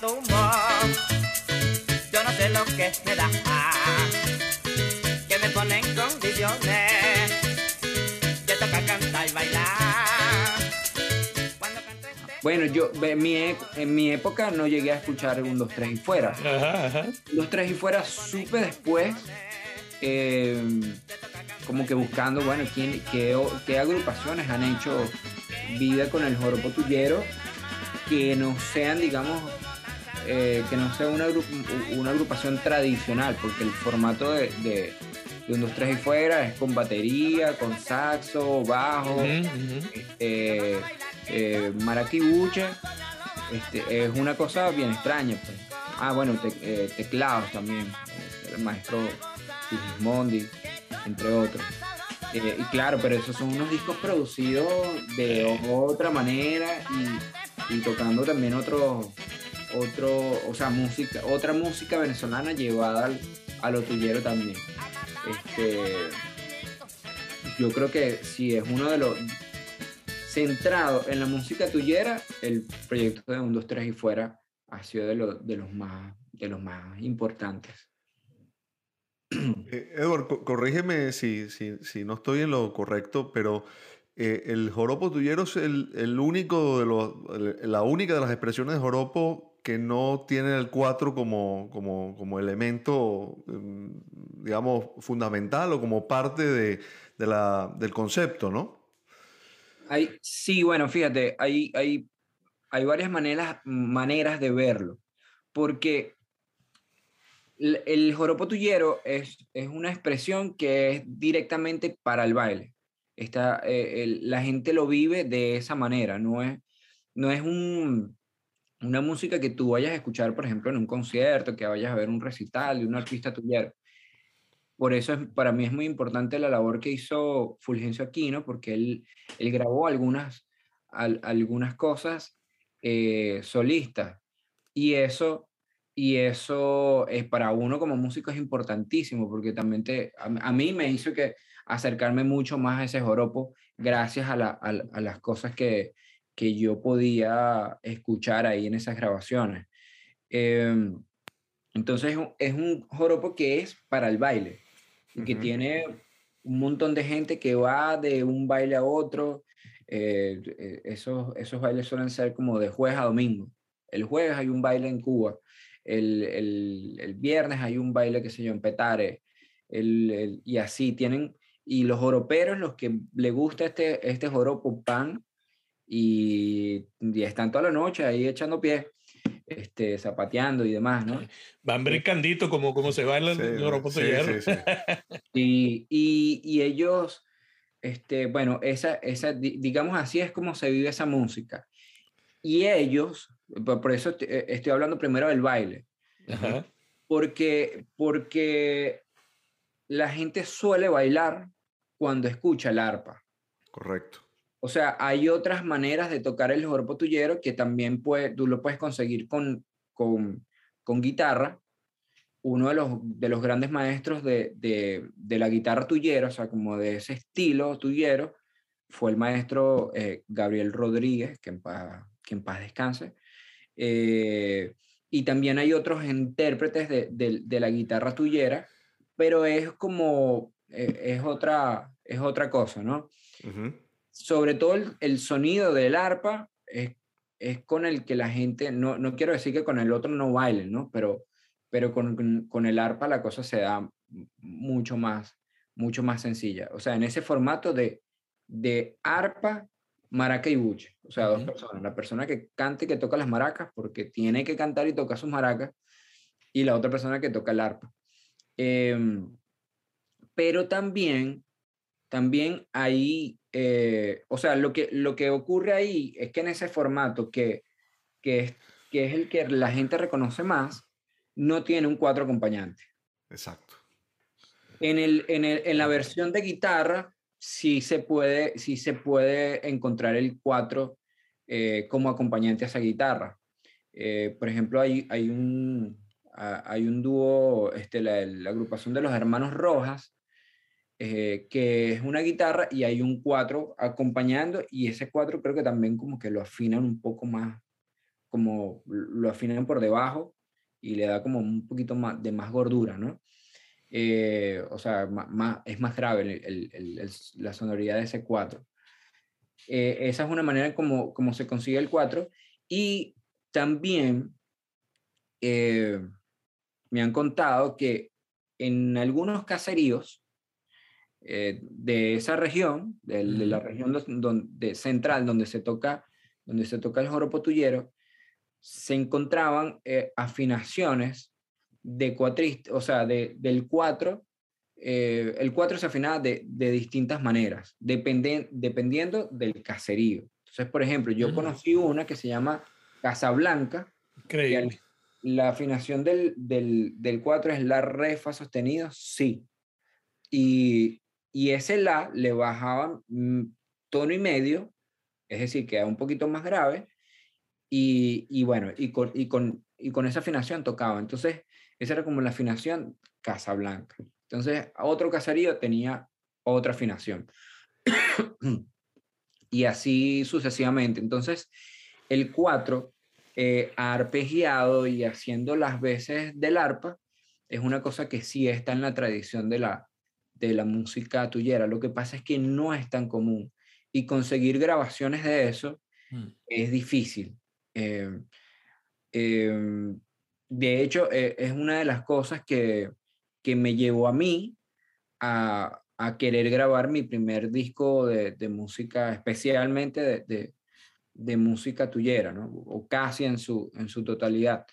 Tumbo. Yo no sé lo que me da, que me pone en condiciones de tocar, cantar y bailar. Cuando canto este... Bueno, yo en mi, e, en mi época no llegué a escuchar un 2, 3 y fuera. Ajá, ajá. 2, 3 y fuera supe después. Eh, como que buscando, bueno, ¿quién, qué, qué agrupaciones han hecho vida con el joropo tuyero que no sean, digamos, eh, que no sea una, una, agrupación tradicional, porque el formato de, de, un 2, 3 y fuera es con batería, con saxo, bajo, eh, maraquibuche, este, es una cosa bien extraña. Pues. Ah, bueno, eh, teclados también, el maestro Sigismondi, entre otros. y claro, pero esos son unos discos producidos de otra manera y, y tocando también otros otro, o sea, música, otra música venezolana llevada al, a lo también. Este, yo creo que si es uno de los centrado en la música tuyera, el proyecto de Un, Dos, Tres y Fuera ha sido de, de, los, más, de los más importantes. Eh, Edward, corrígeme si, si, si, no estoy en lo correcto, pero eh, el joropo tuyero es el, el único de los, la única de las expresiones de joropo que no tiene el 4 como, como, como, elemento, em, digamos, fundamental o como parte de, de la, del concepto, ¿no? Hay, sí, bueno, fíjate, hay, hay, hay varias maneras, maneras de verlo, porque el, el joropo tuyero es, es una expresión que es directamente para el baile. Está, eh, la gente lo vive de esa manera, no es, no es un una música que tú vayas a escuchar, por ejemplo, en un concierto, que vayas a ver un recital de un artista tuyo. Por eso es, para mí es muy importante la labor que hizo Fulgencio Aquino, porque él, grabó algunas, algunas cosas eh, solistas. Y eso, y eso es para uno como músico es importantísimo, porque también te, a, mí me hizo que acercarme mucho más a ese joropo gracias a las cosas que, que yo podía escuchar ahí en esas grabaciones. Em, entonces es un joropo que es para el baile y que tiene un montón de gente que va de un baile a otro. Eh, eh, esos, esos bailes suelen ser como de jueves a domingo. El jueves hay un baile en Cuba, el, el, el viernes hay un baile, que se yo, en Petare, el, y así tienen, y los joroperos, los que le gusta este, este joropo pan, y, están toda la noche ahí echando pies, este, zapateando y demás, ¿no? *laughs* Van brincandito como, como se baila en Europa sí, sí, y, *laughs* y, y, ellos, este, bueno, esa, esa, digamos así es como se vive esa música. Y ellos, por, eso eh, estoy hablando primero del baile, Porque, porque la gente suele bailar cuando escucha el arpa. Correcto. O sea, hay otras maneras de tocar el joropo tuyero que también puede, tú lo puedes conseguir con, con, guitarra. Uno de los, de los grandes maestros de, de, la guitarra tuyera, o sea, como de ese estilo tuyero, fue el maestro eh, Gabriel Rodríguez, que en paz, que en paz descanse. Eh, y también hay otros intérpretes de, de, de, la guitarra tuyera, pero es como, eh, es, otra, es otra cosa, ¿no? Uh sobre todo el, sonido del arpa es, es, con el que la gente, no, no, quiero decir que con el otro no bailen, ¿no? Pero, pero con, con, el arpa la cosa se da mucho más, mucho más sencilla. O sea, en ese formato de, de arpa, maraca y buche. O sea, dos personas. La persona que cante y que toca las maracas, porque tiene que cantar y tocar sus maracas, y la otra persona que toca el arpa. Em, pero también, también hay eh, o sea, lo que, lo que ocurre ahí es que en ese formato que, que, es, que es el que la gente reconoce más, no tiene un cuatro acompañante. Exacto. En, el, en, el, en la versión de guitarra sí se puede, sí se puede encontrar el cuatro eh, como acompañante a esa guitarra. Eh, por ejemplo, hay, hay, un, hay un dúo, este, la, la agrupación de los hermanos Rojas, eh, que es una guitarra y hay un cuatro acompañando y ese cuatro creo que también como que lo afinan un poco más, como lo afinan por debajo y le da como un poquito más de más gordura, ¿no? Eh, o sea, más, es más grave la sonoridad de ese cuatro. Eh, esa es una manera como, como se consigue el cuatro y también me han contado que en algunos caseríos eh, de esa región, de, la región donde, central donde se toca, donde se toca el joropo tuyero, se encontraban eh, afinaciones de cuatrista, o sea, de, del cuatro, eh, el cuatro se afinaba de, de distintas maneras, depende, dependiendo del caserío. Entonces, por ejemplo, yo conocí una que se llama Casablanca. Increíble. La afinación del, del, del cuatro es la, re, fa sostenido, sí. Y, y ese la le bajaban mm, tono y medio, es decir, queda un poquito más grave, y, y bueno, y con, y, con, y con esa afinación tocaba. Entonces, esa era como la afinación Casablanca. Entonces, otro caserío tenía otra afinación. y así sucesivamente. Entonces, el 4, eh, arpegiado y haciendo las veces del arpa, es una cosa que sí está en la tradición de la, de la música tuyera. Lo que pasa es que no es tan común y conseguir grabaciones de eso mm. es difícil. Em, em, de hecho, e, es una de las cosas que, que me llevó a mí a, a, querer grabar mi primer disco de, de música, especialmente de, de, de, música tuyera, ¿no? o casi en su, en su totalidad.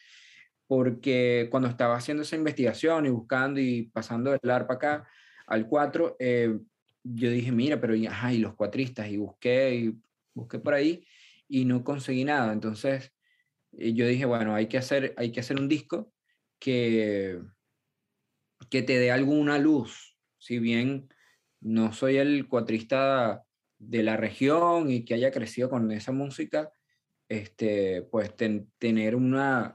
Porque cuando estaba haciendo esa investigación y buscando y pasando del arpa acá, al 4, eh, yo dije, mira, pero ajá, y los cuatristas, y busqué, y busqué por ahí, y no conseguí nada. Entonces, eh, yo dije, bueno, hay que hacer, hay que hacer un disco que, que te dé alguna luz. Si bien no soy el cuatrista de la región y que haya crecido con esa música, este, pues tener una,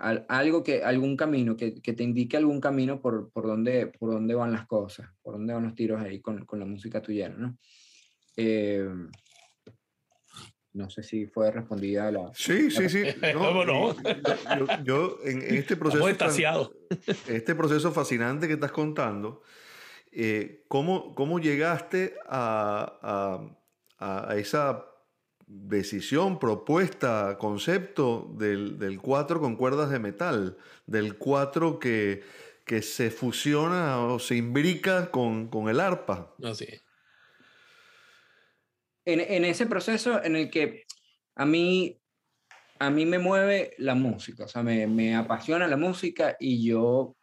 algo que, algún camino, que, que, te indique algún camino por, por, dónde, por dónde van las cosas, por dónde van los tiros ahí con, con la música tuya, ¿no? Eh, no sé si fue respondida la... Sí, sí, sí. No, *laughs* no. Yo, yo, en, este proceso... este proceso fascinante que estás contando, eh, ¿cómo, ¿cómo, llegaste a, a, a esa decisión, propuesta, concepto del, del cuatro con cuerdas de metal, del cuatro que, que se fusiona o se imbrica con, con el arpa. Así. En, en, ese proceso en el que a mí, a mí me mueve la música, o sea, me, me apasiona la música y yo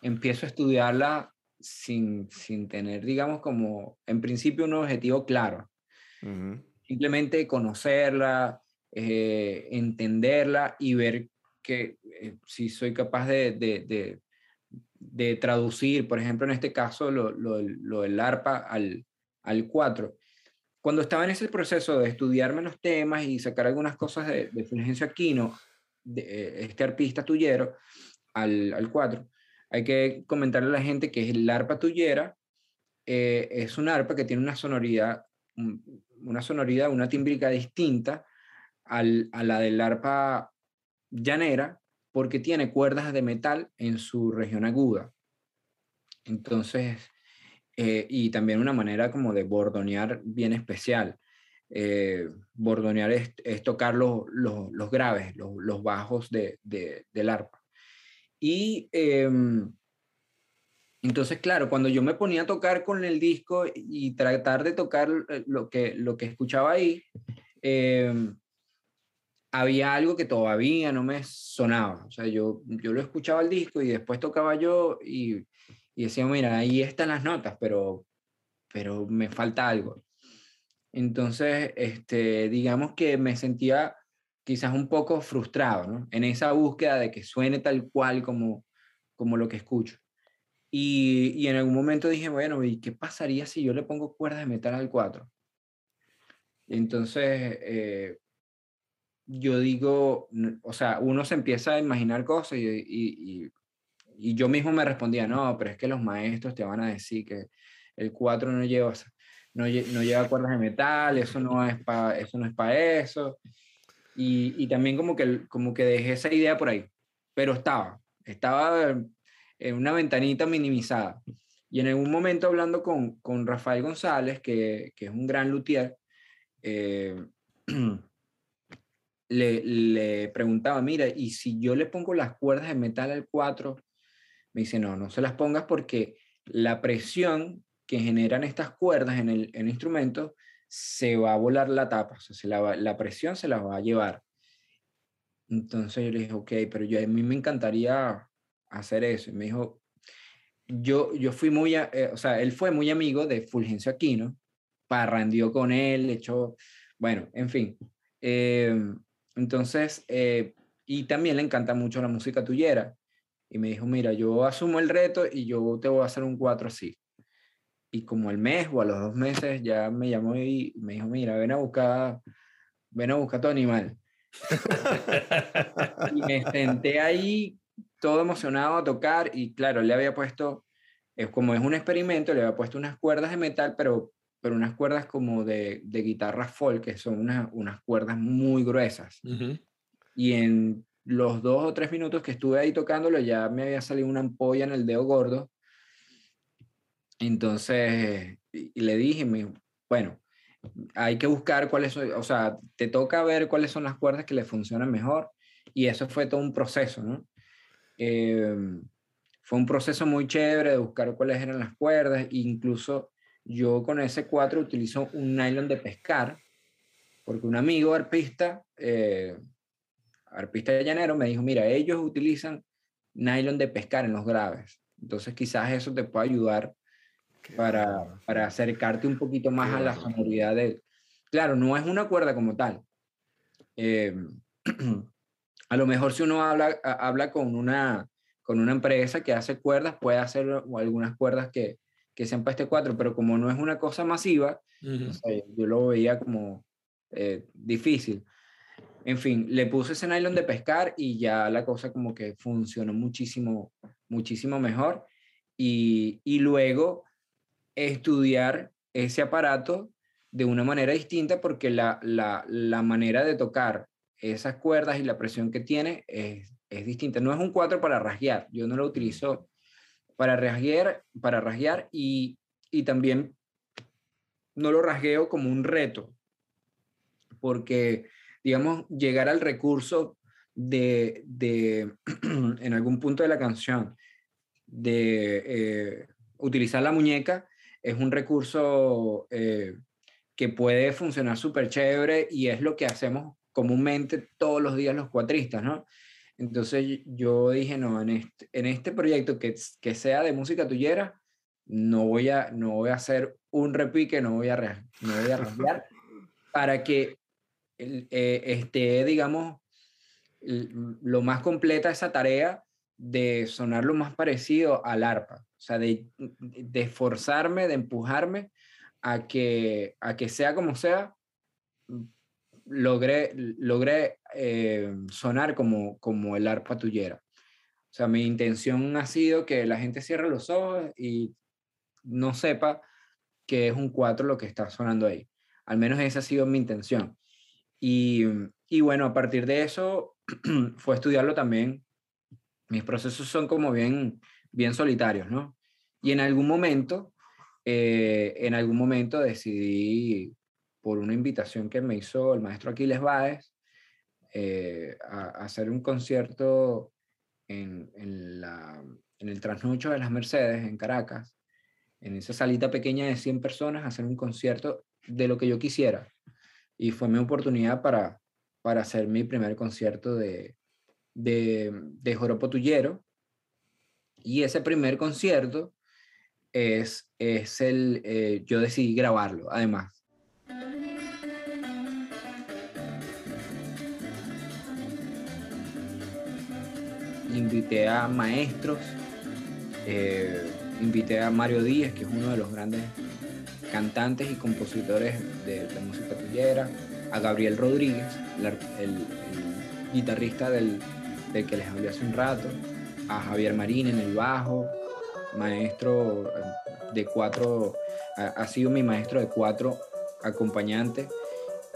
empiezo a estudiarla sin, sin tener, digamos, como en principio un objetivo claro. Simplemente conocerla, eh, entenderla y ver que eh, si soy capaz de, de, de, traducir, por ejemplo, en este caso, lo, lo, lo del arpa al, al 4. Cuando estaba en ese proceso de estudiarme los temas y sacar algunas cosas de, de Fulgencio Aquino, de, eh, este arpista tuyero, al, al 4, hay que comentarle a la gente que el arpa tuyera eh, es un arpa que tiene una sonoridad, una sonoridad, una tímbrica distinta al, a la del arpa llanera, porque tiene cuerdas de metal en su región aguda. Entonces, eh, y también una manera como de bordonear bien especial. Eh, bordonear es, tocar los, los, graves, los, los bajos de, de, del arpa. Y em, entonces, claro, cuando yo me ponía a tocar con el disco y tratar de tocar eh, lo que, lo que escuchaba ahí, em, había algo que todavía no me sonaba. O sea, yo, yo lo escuchaba el disco y después tocaba yo y, y decía, mira, ahí están las notas, pero, pero me falta algo. Entonces, este, digamos que me sentía quizás un poco frustrado, ¿no? En esa búsqueda de que suene tal cual como, como lo que escucho. Y, y en algún momento dije, bueno, ¿y qué pasaría si yo le pongo cuerdas de metal al 4? Entonces, eh, yo digo, o sea, uno se empieza a imaginar cosas y, y, y, yo mismo me respondía, no, pero es que los maestros te van a decir que el 4 no lleva, no, no lleva cuerdas de metal, eso no es para eso. No es para eso. Y, también como que, como que dejé esa idea por ahí, pero estaba, estaba en una ventanita minimizada. Y en algún momento hablando con, con Rafael González, que, que, es un gran luthier, eh, *clears throat* le, le, preguntaba, mira, ¿y si yo le pongo las cuerdas de metal al 4? Me dice, no, no se las pongas porque la presión que generan estas cuerdas en el, en el instrumento se va a volar la tapa, o sea, la, la, presión se la va a llevar. Entonces yo le dije, ok, pero yo, a mí me encantaría hacer eso. Y me dijo, yo, yo fui muy, eh, o sea, él fue muy amigo de Fulgencio Aquino, parrandió con él, hecho, bueno, en fin. Em, entonces, eh, y también le encanta mucho la música tuyera. Y me dijo, mira, yo asumo el reto y yo te voy a hacer un cuatro así y como al mes o a los dos meses ya me llamó y me dijo, mira, ven a buscar, ven a buscar tu animal. *laughs* y me senté ahí todo emocionado a tocar y claro, le había puesto, es como es un experimento, le había puesto unas cuerdas de metal, pero, pero unas cuerdas como de, de guitarra folk, que son unas, unas cuerdas muy gruesas. Y en los dos o tres minutos que estuve ahí tocándolo ya me había salido una ampolla en el dedo gordo entonces, y le dije, me, bueno, hay que buscar cuáles son, o sea, te toca ver cuáles son las cuerdas que le funcionan mejor. Y eso fue todo un proceso, ¿no? Em, fue un proceso muy chévere de buscar cuáles eran las cuerdas. Incluso yo con ese 4 utilizo un nylon de pescar, porque un amigo arpista, eh, arpista de llanero, me dijo, mira, ellos utilizan nylon de pescar en los graves. Entonces quizás eso te pueda ayudar para, para, acercarte un poquito más a la sonoridad de... Claro, no es una cuerda como tal. Eh, *clears throat* a lo mejor si uno habla, habla con, una, con una empresa que hace cuerdas, puede hacer algunas cuerdas que, que sean para este 4, pero como no es una cosa masiva, yo lo veía como eh, difícil. En fin, le puse ese nylon de pescar y ya la cosa como que funcionó muchísimo, muchísimo mejor. Y, y luego estudiar ese aparato de una manera distinta porque la, la, manera de tocar esas cuerdas y la presión que tiene es, es, distinta. No es un 4 para rasguear, yo no lo utilizo para rasguear, para rasguear y, y también no lo rasgueo como un reto, porque, digamos, llegar al recurso de, de *clears throat* en algún punto de la canción, de eh, utilizar la muñeca, es un recurso eh, que puede funcionar súper chévere y es lo que hacemos comúnmente todos los días los cuatristas, ¿no? Entonces yo dije, no, en este, en este proyecto que, que sea de música tuyera, no voy a, no voy a hacer un repique, no voy a, no voy a rasgar *laughs* para que eh, esté, digamos, lo más completa esa tarea de sonar lo más parecido al arpa, o sea, de, de esforzarme, de empujarme a que, a que sea como sea, logré, logré eh, sonar como, como el arpa tuyera. O sea, mi intención ha sido que la gente cierre los ojos y no sepa que es un 4 lo que está sonando ahí. Al menos esa ha sido mi intención. Y, y bueno, a partir de eso *clears throat* fue estudiarlo también. Mis procesos son como bien, bien solitarios, ¿no? Y en algún momento, eh, en algún momento decidí por una invitación que me hizo el maestro Aquiles Báez eh, a, hacer un concierto en, en, la, en el Trasnocho de las Mercedes, en Caracas, en esa salita pequeña de 100 personas, hacer un concierto de lo que yo quisiera. Y fue mi oportunidad para, para hacer mi primer concierto de, de, de Joropo Tullero. Y ese primer concierto es, es el, eh, yo decidí grabarlo, además. Invité a maestros, eh, invité a Mario Díaz, que es uno de los grandes cantantes y compositores de la música tullera, a Gabriel Rodríguez, el, guitarrista del, que les hablé hace un rato, a Javier Marín en el bajo, maestro de cuatro, ha, sido mi maestro de cuatro acompañantes.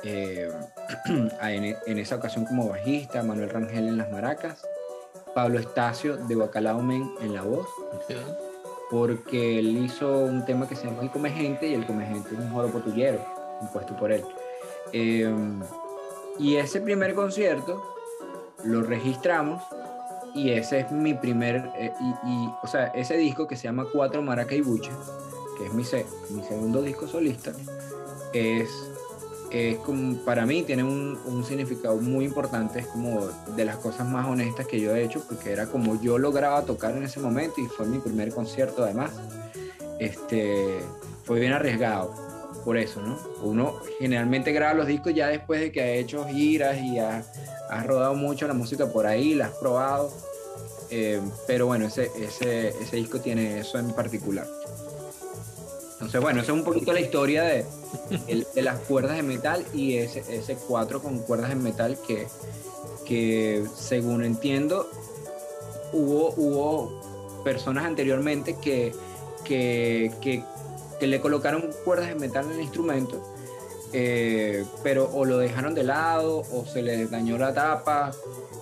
Eh, *clears throat* en, en, esa ocasión como bajista, Manuel Rangel en las maracas Pablo Estacio de Bacalao Men en la voz. Porque él hizo un tema que se llama El Come Gente y El Come Gente es un joro potullero, impuesto por él. Em, y ese primer concierto lo registramos y ese es mi primer, eh, y, o sea, ese disco que se llama Cuatro Maraca y Buche, que es mi, mi segundo disco solista, es es como, para mí tiene un, un, significado muy importante, es como de las cosas más honestas que yo he hecho, porque era como yo lograba tocar en ese momento y fue mi primer concierto además. Este, fue bien arriesgado, por eso, ¿no? Uno generalmente graba los discos ya después de que ha hecho giras y ha, has rodado mucho la música por ahí, la has probado, eh, pero bueno, ese, ese, ese disco tiene eso en particular. Entonces, bueno, esa es un poquito la historia de, de las cuerdas de metal y ese, ese cuatro con cuerdas de metal que, que según entiendo, hubo, hubo personas anteriormente que, que, que, que le colocaron cuerdas de metal en el instrumento, eh, pero o lo dejaron de lado o se le dañó la tapa.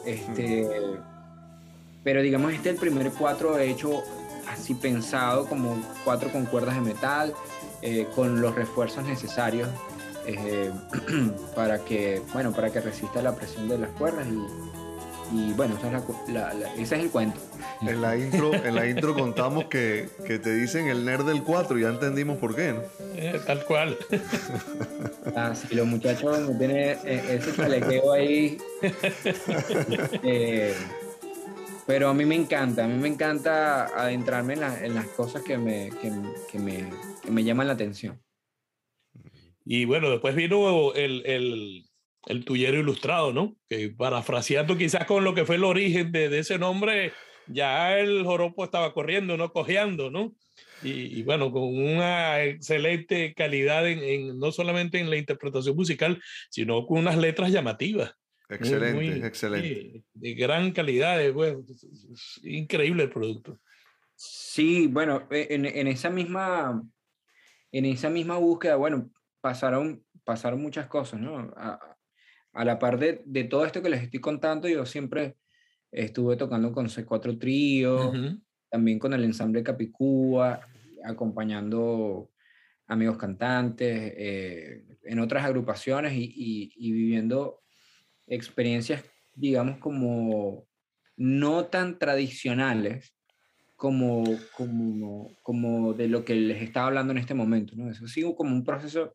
Este, pero digamos, este es el primer cuatro hecho así pensado como cuatro con cuerdas de metal, eh, con los refuerzos necesarios eh, *clears throat* para que bueno para que resista la presión de las cuerdas y, bueno ese es el cuento en la intro en la intro contamos que, que, te dicen el nerd del 4 ya entendimos por qué ¿no? Eh, tal cual ah, los muchachos no tienen ese chalequeo ahí *laughs* pero a mí me encanta, a mí me encanta adentrarme en, las cosas que me, que, me, que me, llaman la atención. Y bueno, después vino el, el, el tuyero ilustrado, ¿no? Que parafraseando quizás con lo que fue el origen de, ese nombre, ya el joropo estaba corriendo, no cojeando, ¿no? Y, y, bueno, con una excelente calidad en, no solamente en la interpretación musical, sino con unas letras llamativas. Excelente, excelente. de gran calidad, es, bueno, increíble el producto. Sí, bueno, e, en, en, esa misma, en esa misma búsqueda, bueno, pasaron, pasaron muchas cosas, ¿no? A, a la par de, de, todo esto que les estoy contando, yo siempre estuve tocando con C4 Trío, también con el ensamble Capicúa, acompañando amigos cantantes, eh, en otras agrupaciones y, y, y viviendo experiencias, digamos, como no tan tradicionales como, como, como de lo que les estaba hablando en este momento. ¿no? Eso sigo como un proceso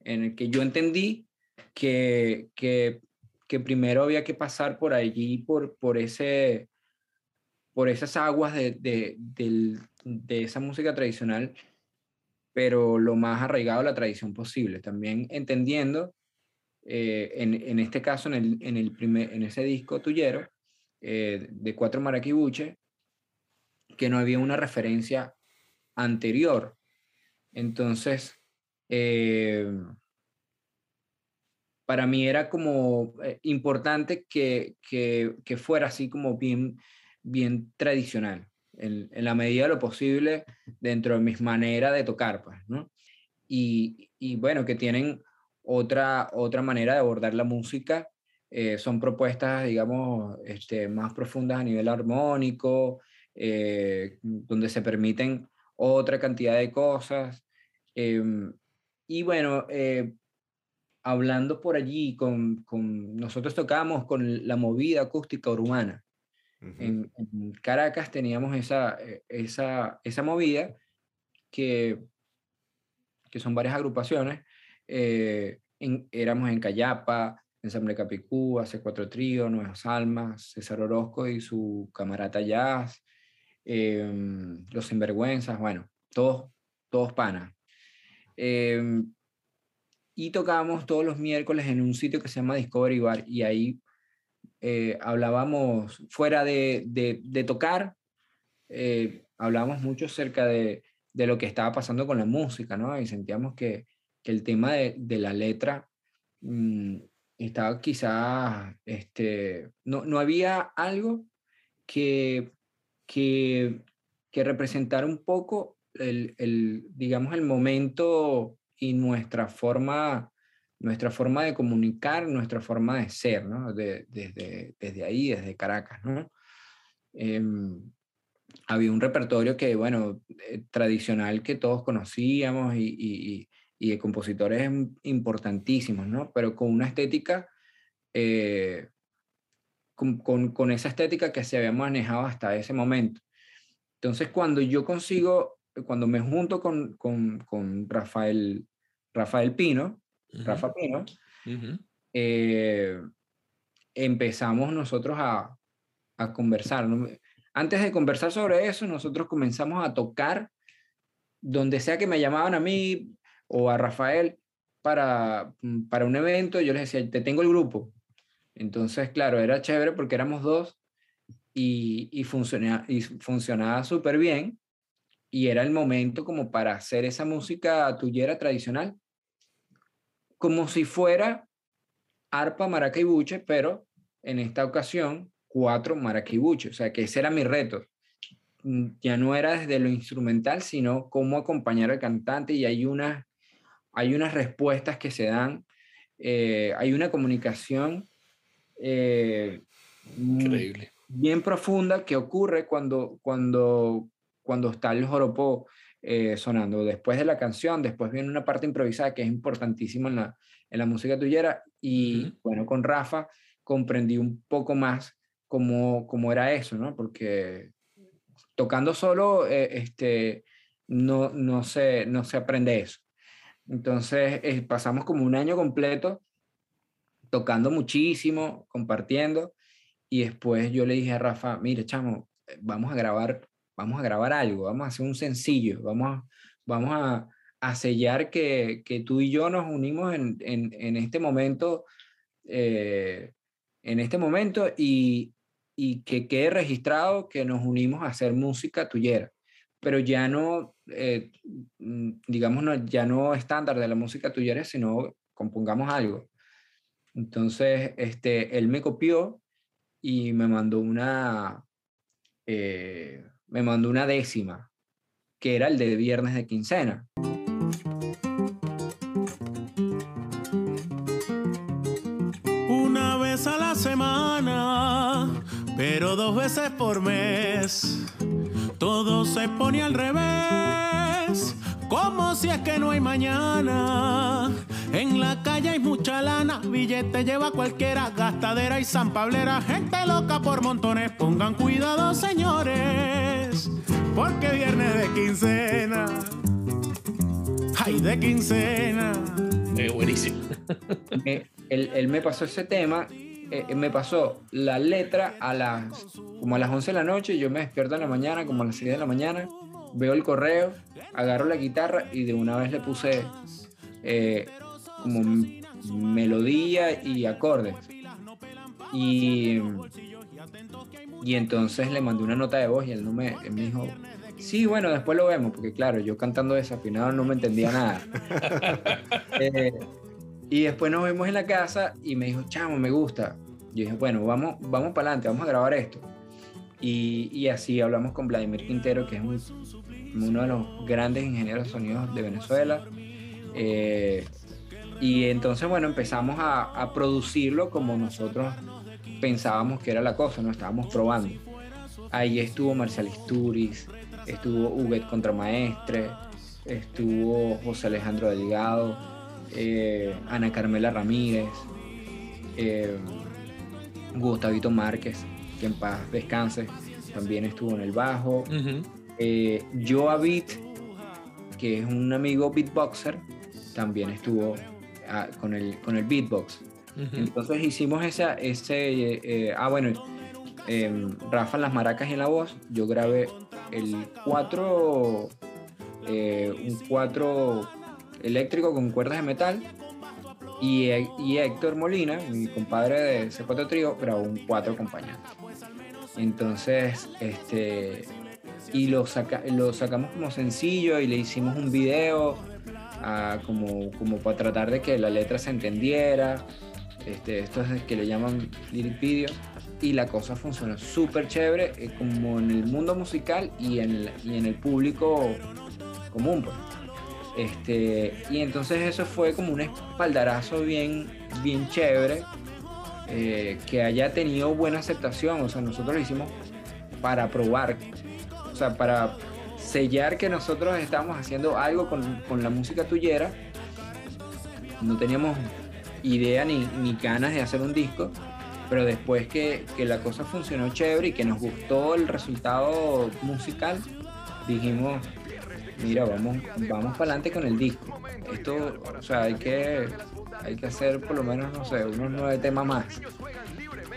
en el que yo entendí que, que, que primero había que pasar por allí, por, por ese por esas aguas de, de, de, esa música tradicional, pero lo más arraigado a la tradición posible. También entendiendo, eh, en, en, este caso, en, el, en, el primer, en ese disco tuyero, eh, de Cuatro Maraquibuche, que no había una referencia anterior. Entonces, eh, para mí era como importante que, que, que, fuera así como bien bien tradicional, en, la medida de lo posible dentro de mis maneras de tocar, pues, ¿no? Y, y, bueno, que tienen otra, otra manera de abordar la música, eh, son propuestas, digamos, este, más profundas a nivel armónico, eh, donde se permiten otra cantidad de cosas. Em, y bueno, eh, hablando por allí, con, con, nosotros tocamos con la movida acústica urbana en, Caracas teníamos esa, eh, esa, esa movida que, que son varias agrupaciones. Eh, éramos en Cayapa, Ensamble Capicú, Hace Cuatro Trío, Nuevas Almas, César Orozco y su camarata Jazz, em, Los Sinvergüenzas, bueno, todos, todos panas. Em, y tocábamos todos los miércoles en un sitio que se llama Discovery Bar y ahí eh, hablábamos fuera de, de, tocar, eh, hablábamos mucho acerca de, de, lo que estaba pasando con la música, ¿no? Y sentíamos que, que el tema de, la letra mm, estaba quizás, este, no, no había algo que, que, que representara un poco el, el, digamos, el momento y nuestra forma nuestra forma de comunicar, nuestra forma de ser, ¿no? desde, desde ahí, desde Caracas, ¿no? Em, había un repertorio que, bueno, eh, tradicional que todos conocíamos y, y, y, de compositores importantísimos, ¿no? Pero con una estética, eh, con, con, con, esa estética que se había manejado hasta ese momento. Entonces, cuando yo consigo, cuando me junto con, con, con Rafael, Rafael Pino, Rafa Pino, eh, empezamos nosotros a, a conversar. Antes de conversar sobre eso, nosotros comenzamos a tocar donde sea que me llamaban a mí o a Rafael para, mm, para un evento, yo les decía, te tengo el grupo. Entonces, claro, era chévere porque éramos dos y, y, y funcionaba súper bien. Y era el momento como para hacer esa música tuyera tradicional como si fuera arpa, maraca y buche, pero en esta ocasión cuatro maraca y buche. O sea, que ese era mi reto. Mm, ya no era desde lo instrumental, sino cómo acompañar al cantante y hay, una, hay unas respuestas que se dan, eh, hay una comunicación eh, Increíble. bien profunda que ocurre cuando, cuando, cuando está el joropo eh, sonando. Después de la canción, después viene una parte improvisada que es importantísima en la, en la música tuyera. Y bueno, con Rafa comprendí un poco más cómo, cómo era eso, ¿no? Porque tocando solo, este, no, no, se, no se aprende eso. Entonces eh, pasamos como un año completo tocando muchísimo, compartiendo. Y después yo le dije a Rafa, mire, chamo, vamos a grabar vamos a grabar algo, vamos a hacer un sencillo, vamos a, vamos a sellar que, que, tú y yo nos unimos en, en, en este momento, eh, en este momento y, y, que quede registrado que nos unimos a hacer música tuyera, pero ya no, eh, mm, ya no estándar de la música tuyera, sino compongamos algo. Entonces, este, él me copió y me mandó una, eh, me mandó una décima, que era el de viernes de quincena. Una vez a la semana, pero dos veces por mes, todo se pone al revés, como si es que no hay mañana. En la calle hay mucha lana, billete lleva cualquiera, gastadera y zampablera, gente loca por montones. Pongan cuidado, señores, porque viernes de quincena. Ay, de quincena. Eh, buenísimo. él, me pasó ese tema eh, me pasó la letra a las, como a las 11 de la noche, yo me despierto en la mañana, como a las 6 de la mañana, veo el correo, agarro la guitarra y de una vez le puse eh, como melodía y acordes. Y, y entonces le mandé una nota de voz y él, no me, me dijo, sí, bueno, después lo vemos, porque claro, yo cantando desafinado no me entendía nada. *laughs* Eh, y después nos vemos en la casa y me dijo, chamo, me gusta. Yo dije, bueno, vamos, vamos para adelante, vamos a grabar esto. Y, y, así hablamos con Vladimir Quintero, que es uno de los grandes ingenieros de sonidos de Venezuela. Eh, y entonces, bueno, empezamos a, producirlo como nosotros pensábamos que era la cosa, no estábamos probando. Ahí estuvo Marcial Isturiz, estuvo Huguet Contramaestre, estuvo José Alejandro Delgado, eh, Ana Carmela Ramírez, eh, Gustavito Márquez, que en paz descanse, también estuvo en el bajo. Eh, Joa Beat, que es un amigo beatboxer, también estuvo ah, con, el, con el beatbox. Entonces hicimos esa, ese, ah bueno, em, Rafa en las maracas y en la voz, yo grabé el 4, un 4 eléctrico con cuerdas de metal. Y, y Héctor Molina, mi compadre de C4 Trío, grabó un cuatro acompañante. Entonces, este, y lo, saca, lo sacamos como sencillo y le hicimos un video ah, como, como para tratar de que la letra se entendiera. Este, esto es que le llaman lyric video. Y la cosa funcionó súper chévere, eh, como en el mundo musical y en el, y en el público común. Pues. Este, y entonces eso fue como un espaldarazo bien, bien chévere, eh, que haya tenido buena aceptación. O sea, nosotros lo hicimos para probar, o sea, para sellar que nosotros estamos haciendo algo con, con la música tuyera. No teníamos idea ni, ni, ganas de hacer un disco, pero después que, que la cosa funcionó chévere y que nos gustó el resultado musical, dijimos, mira, vamos, vamos para adelante con el disco. Esto, o sea, hay que, hay que hacer por lo menos, no sé, unos nueve temas más.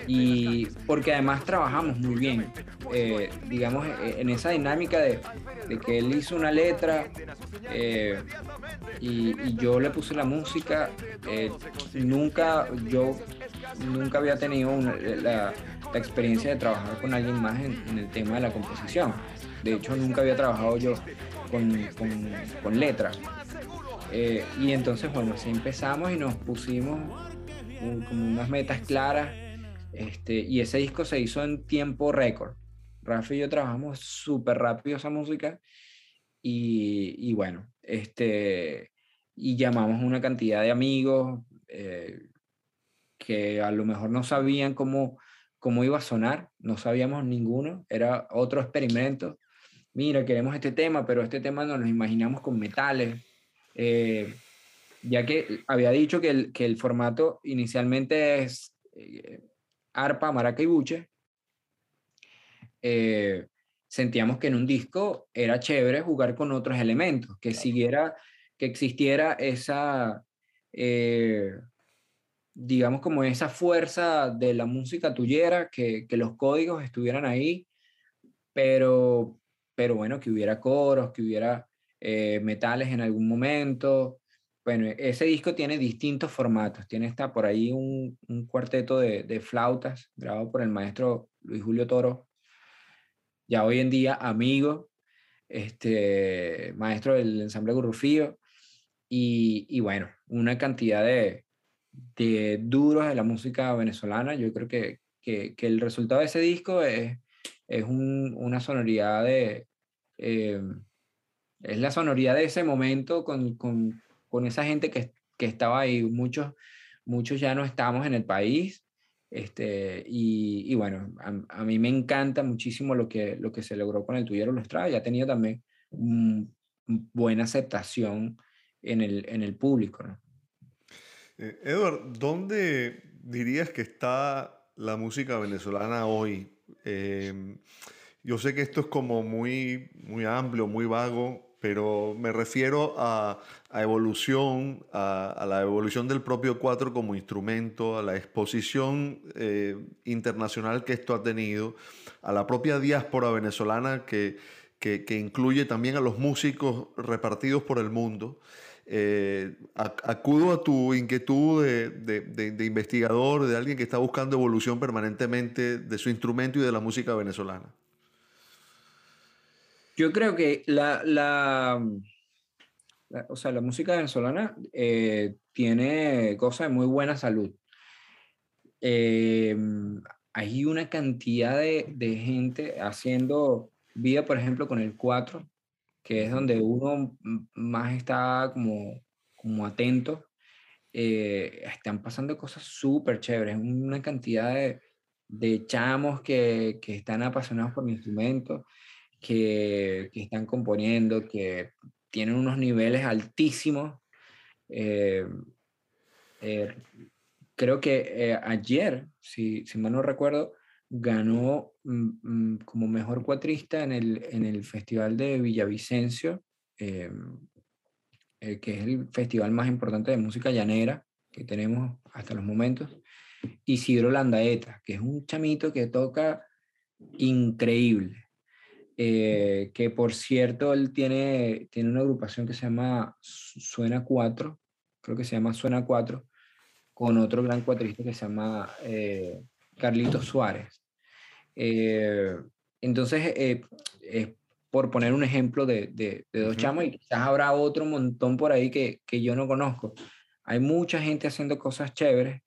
Y porque además trabajamos muy bien, eh, digamos, eh, en esa dinámica de, que él hizo una letra eh, y, yo le puse la música. nunca, yo nunca había tenido la, experiencia de trabajar con alguien más en el tema de la composición. De hecho, nunca había trabajado yo con, con, letras. Eh, y entonces, bueno, así empezamos y nos pusimos como unas metas claras. Este, y ese disco se hizo en tiempo récord. Rafa y yo trabajamos súper rápido esa música. Y, y, bueno, este, y llamamos una cantidad de amigos eh, que a lo mejor no sabían cómo, cómo iba a sonar, no sabíamos ninguno, era otro experimento mira, queremos este tema, pero este tema nos lo imaginamos con metales. Eh, ya que había dicho que el, que el formato inicialmente es eh, arpa, maraca y buche, eh, sentíamos que en un disco era chévere jugar con otros elementos, que siguiera, que existiera esa, digamos como esa fuerza de la música tuyera, que, que los códigos estuvieran ahí, pero pero bueno, que hubiera coros, que hubiera eh, metales en algún momento. Bueno, ese disco tiene distintos formatos. Tiene está por ahí un, cuarteto de, de, flautas grabado por el maestro Luis Julio Toro, ya hoy en día amigo, este, maestro del ensamble Gurrufío. Y, y bueno, una cantidad de, de duros de la música venezolana. Yo creo que, que, que el resultado de ese disco es, es un, una sonoridad de... Eh, es la sonoridad de ese momento con, con, con esa gente que, que, estaba ahí. Muchos, muchos ya no estamos en el país. Este, y, y bueno, a, a, mí me encanta muchísimo lo que, lo que se logró con el Tuyero Lustrada. Ya tenía también buena aceptación en el, en el público. ¿no? Eh, Edward, ¿dónde dirías que está la música venezolana hoy? Eh, yo sé que esto es como muy, muy amplio, muy vago, pero me refiero a, evolución, a, la evolución del propio cuatro como instrumento, a la exposición eh, internacional que esto ha tenido, a la propia diáspora venezolana que, que, incluye también a los músicos repartidos por el mundo. Eh, acudo a tu inquietud de, de, investigador, de alguien que está buscando evolución permanentemente de su instrumento y de la música venezolana. Yo creo que la, la, o sea, la música venezolana eh, tiene cosas de muy buena salud. Eh, hay una cantidad de, de, gente haciendo vida, por ejemplo, con el 4, que es donde uno más está como, como atento. Eh, están pasando cosas súper chéveres, una cantidad de, de chamos que, que, están apasionados por mi instrumento que, están componiendo, que tienen unos niveles altísimos. Eh, eh, creo que eh, ayer, si, si, mal no recuerdo, ganó mm, mm, como mejor cuatrista en el, en el Festival de Villavicencio, que es el festival más importante de música llanera que tenemos hasta los momentos. Isidro Landaeta, que es un chamito que toca increíble. Eh, que por cierto él tiene, tiene una agrupación que se llama Suena 4, creo que se llama Suena 4, con otro gran cuatrista que se llama eh, Carlitos Suárez. Eh, entonces, es por poner un ejemplo de, de, dos chamos, y quizás habrá otro montón por ahí que, que yo no conozco. Hay mucha gente haciendo cosas chéveres.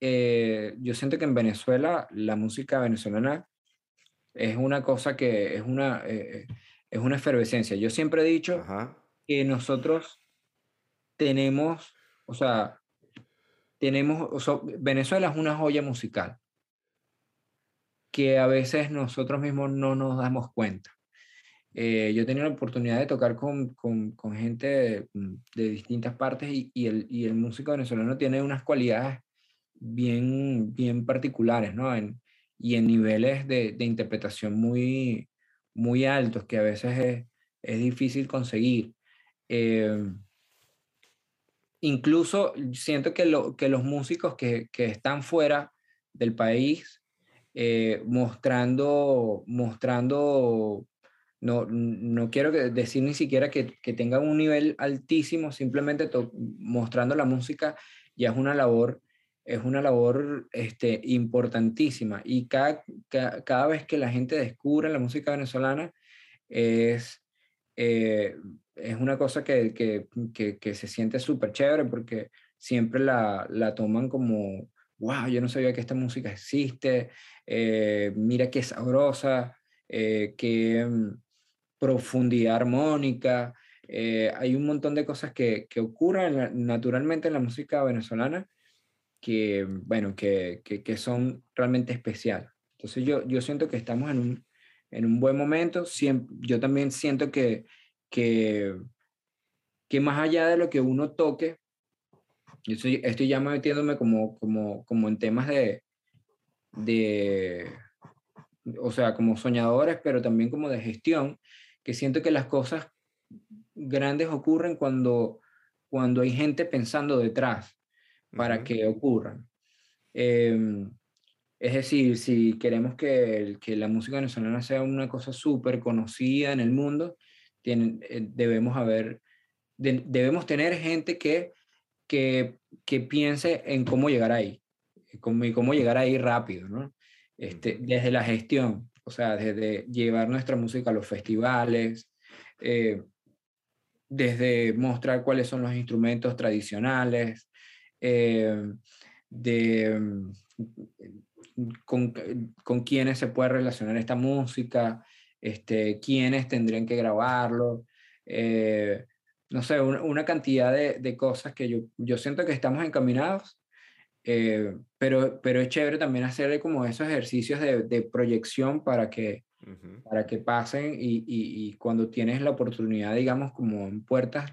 yo siento que en Venezuela la música venezolana es una cosa que es una, eh, es una efervescencia. Yo siempre he dicho que nosotros tenemos, o sea, tenemos, Venezuela es una joya musical que a veces nosotros mismos no nos damos cuenta. Eh, yo he tenido la oportunidad de tocar con, con, con gente de, de, distintas partes y, y, el, y, el, músico venezolano tiene unas cualidades bien, bien particulares, ¿no? En, y en niveles de, de interpretación muy, muy altos que a veces es, es difícil conseguir. Eh, incluso siento que, lo, que los músicos que, que, están fuera del país eh, mostrando, mostrando no, no quiero decir ni siquiera que, que tengan un nivel altísimo, simplemente mostrando la música ya es una labor es una labor este, importantísima. Y cada, cada, vez que la gente descubre la música venezolana es, eh, es una cosa que, que, que, se siente súper chévere porque siempre la, la, toman como, wow, yo no sabía que esta música existe, eh, mira qué sabrosa, eh, qué mm, profundidad armónica. hay un montón de cosas que, que ocurren naturalmente en la música venezolana que, bueno, que, que, son realmente especiales. Entonces yo, yo siento que estamos en un, en un buen momento. Siempre, yo también siento que, que, que más allá de lo que uno toque, estoy, estoy ya metiéndome como, como, como en temas de, de, o sea, como soñadores, pero también como de gestión, que siento que las cosas grandes ocurren cuando, cuando hay gente pensando detrás para que ocurran. Em, es decir, si queremos que, que, la música venezolana sea una cosa súper conocida en el mundo, tienen, eh, debemos, haber, debemos tener gente que, que, que, piense en cómo llegar ahí, cómo, y cómo llegar ahí rápido, ¿no? Este, desde la gestión, o sea, desde llevar nuestra música a los festivales, eh, desde mostrar cuáles son los instrumentos tradicionales, eh, de mm, con, con quiénes se puede relacionar esta música, este, quiénes tendrían que grabarlo, eh, no sé, una, cantidad de, de, cosas que yo, yo siento que estamos encaminados, eh, pero, pero es chévere también hacer como esos ejercicios de, de proyección para que, para que pasen y, y, y, cuando tienes la oportunidad, digamos, como en puertas,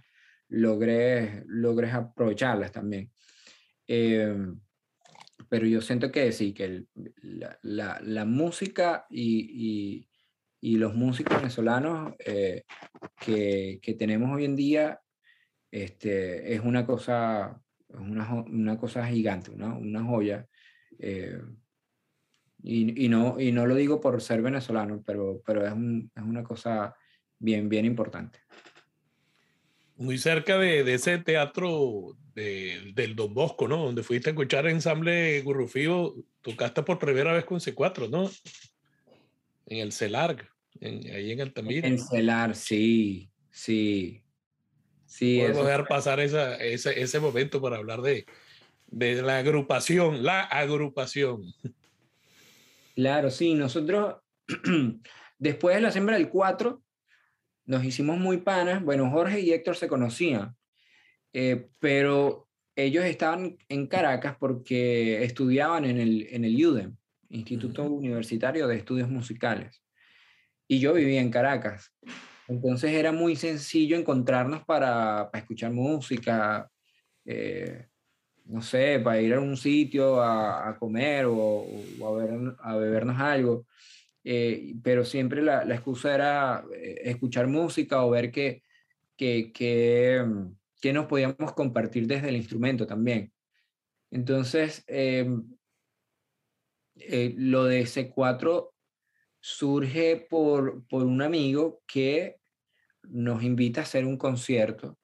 logres, logres aprovecharlas también. Em, pero yo siento que sí, que la, la, la, música y, y los músicos venezolanos eh, que, que, tenemos hoy en día este, es una cosa, una, una cosa gigante, ¿no? una joya. Eh, y, y, no, y no lo digo por ser venezolano, pero, pero es, un, es una cosa bien, bien importante. Muy cerca de, de ese teatro de, del Don Bosco, ¿no? Donde fuiste a escuchar el ensamble Gurrufío, tocaste por primera vez con C4, ¿no? En el CELAR, en, ahí en Altamira. En CELAR, sí, sí. Sí, Podemos dejar pasar esa, ese, ese momento para hablar de, de la agrupación, la agrupación. Claro, sí, nosotros *clears throat* después de la siembra del 4 nos hicimos muy panas. Bueno, Jorge y Héctor se conocían, eh, pero ellos estaban en Caracas porque estudiaban en el, en el UDEM, Instituto Universitario de Estudios Musicales. Y yo vivía en Caracas. Entonces era muy sencillo encontrarnos para, para escuchar música, eh, no sé, para ir a un sitio a, a comer o, o a, ver, a, bebernos algo. Eh, pero siempre la, la, excusa era eh, escuchar música o ver qué que, que, que, nos podíamos compartir desde el instrumento también. Entonces, eh, eh, lo de C4 surge por, por un amigo que nos invita a hacer un concierto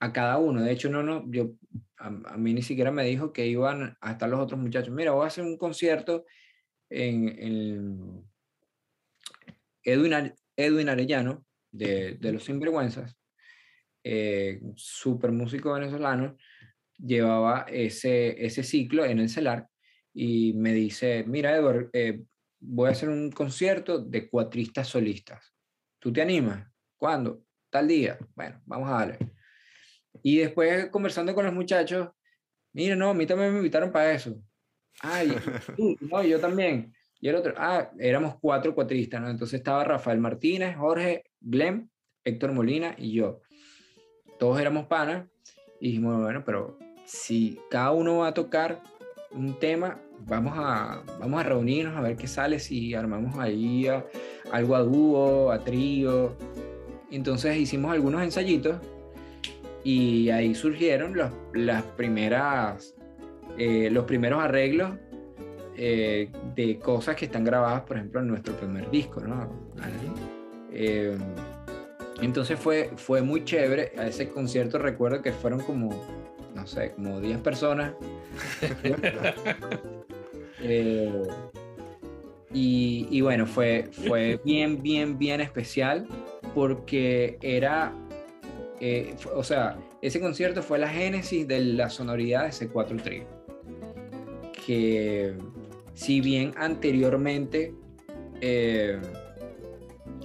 a cada uno. De hecho, no, no, yo, a, a, mí ni siquiera me dijo que iban a estar los otros muchachos. Mira, voy a hacer un concierto en, en Edwin, Arellano, de, de Los Sinvergüenzas, eh, súper músico venezolano, llevaba ese, ese ciclo en el CELAR y me dice, mira Edward, eh, voy a hacer un concierto de cuatristas solistas. ¿Tú te animas? ¿Cuándo? Tal día. Bueno, vamos a darle. Y después conversando con los muchachos, mira, no, a mí también me invitaron para eso. Ay, *laughs* tú, no, yo también. Y el otro, ah, éramos cuatro cuatristas, ¿no? Entonces estaba Rafael Martínez, Jorge, Glenn, Héctor Molina y yo. Todos éramos panas y dijimos, bueno, pero si cada uno va a tocar un tema, vamos a, vamos a reunirnos a ver qué sale, si armamos ahí a, algo a dúo, a trío. Entonces hicimos algunos ensayitos y ahí surgieron los, las primeras, eh, los primeros arreglos eh, de cosas que están grabadas, por ejemplo, en nuestro primer disco, ¿no? Eh, entonces fue, fue muy chévere. A ese concierto recuerdo que fueron como, no sé, como 10 personas. *laughs* y, y, bueno, fue, fue bien, bien, bien especial porque era, eh, o sea, ese concierto fue la génesis de la sonoridad de ese 4 trío. Que si bien anteriormente eh,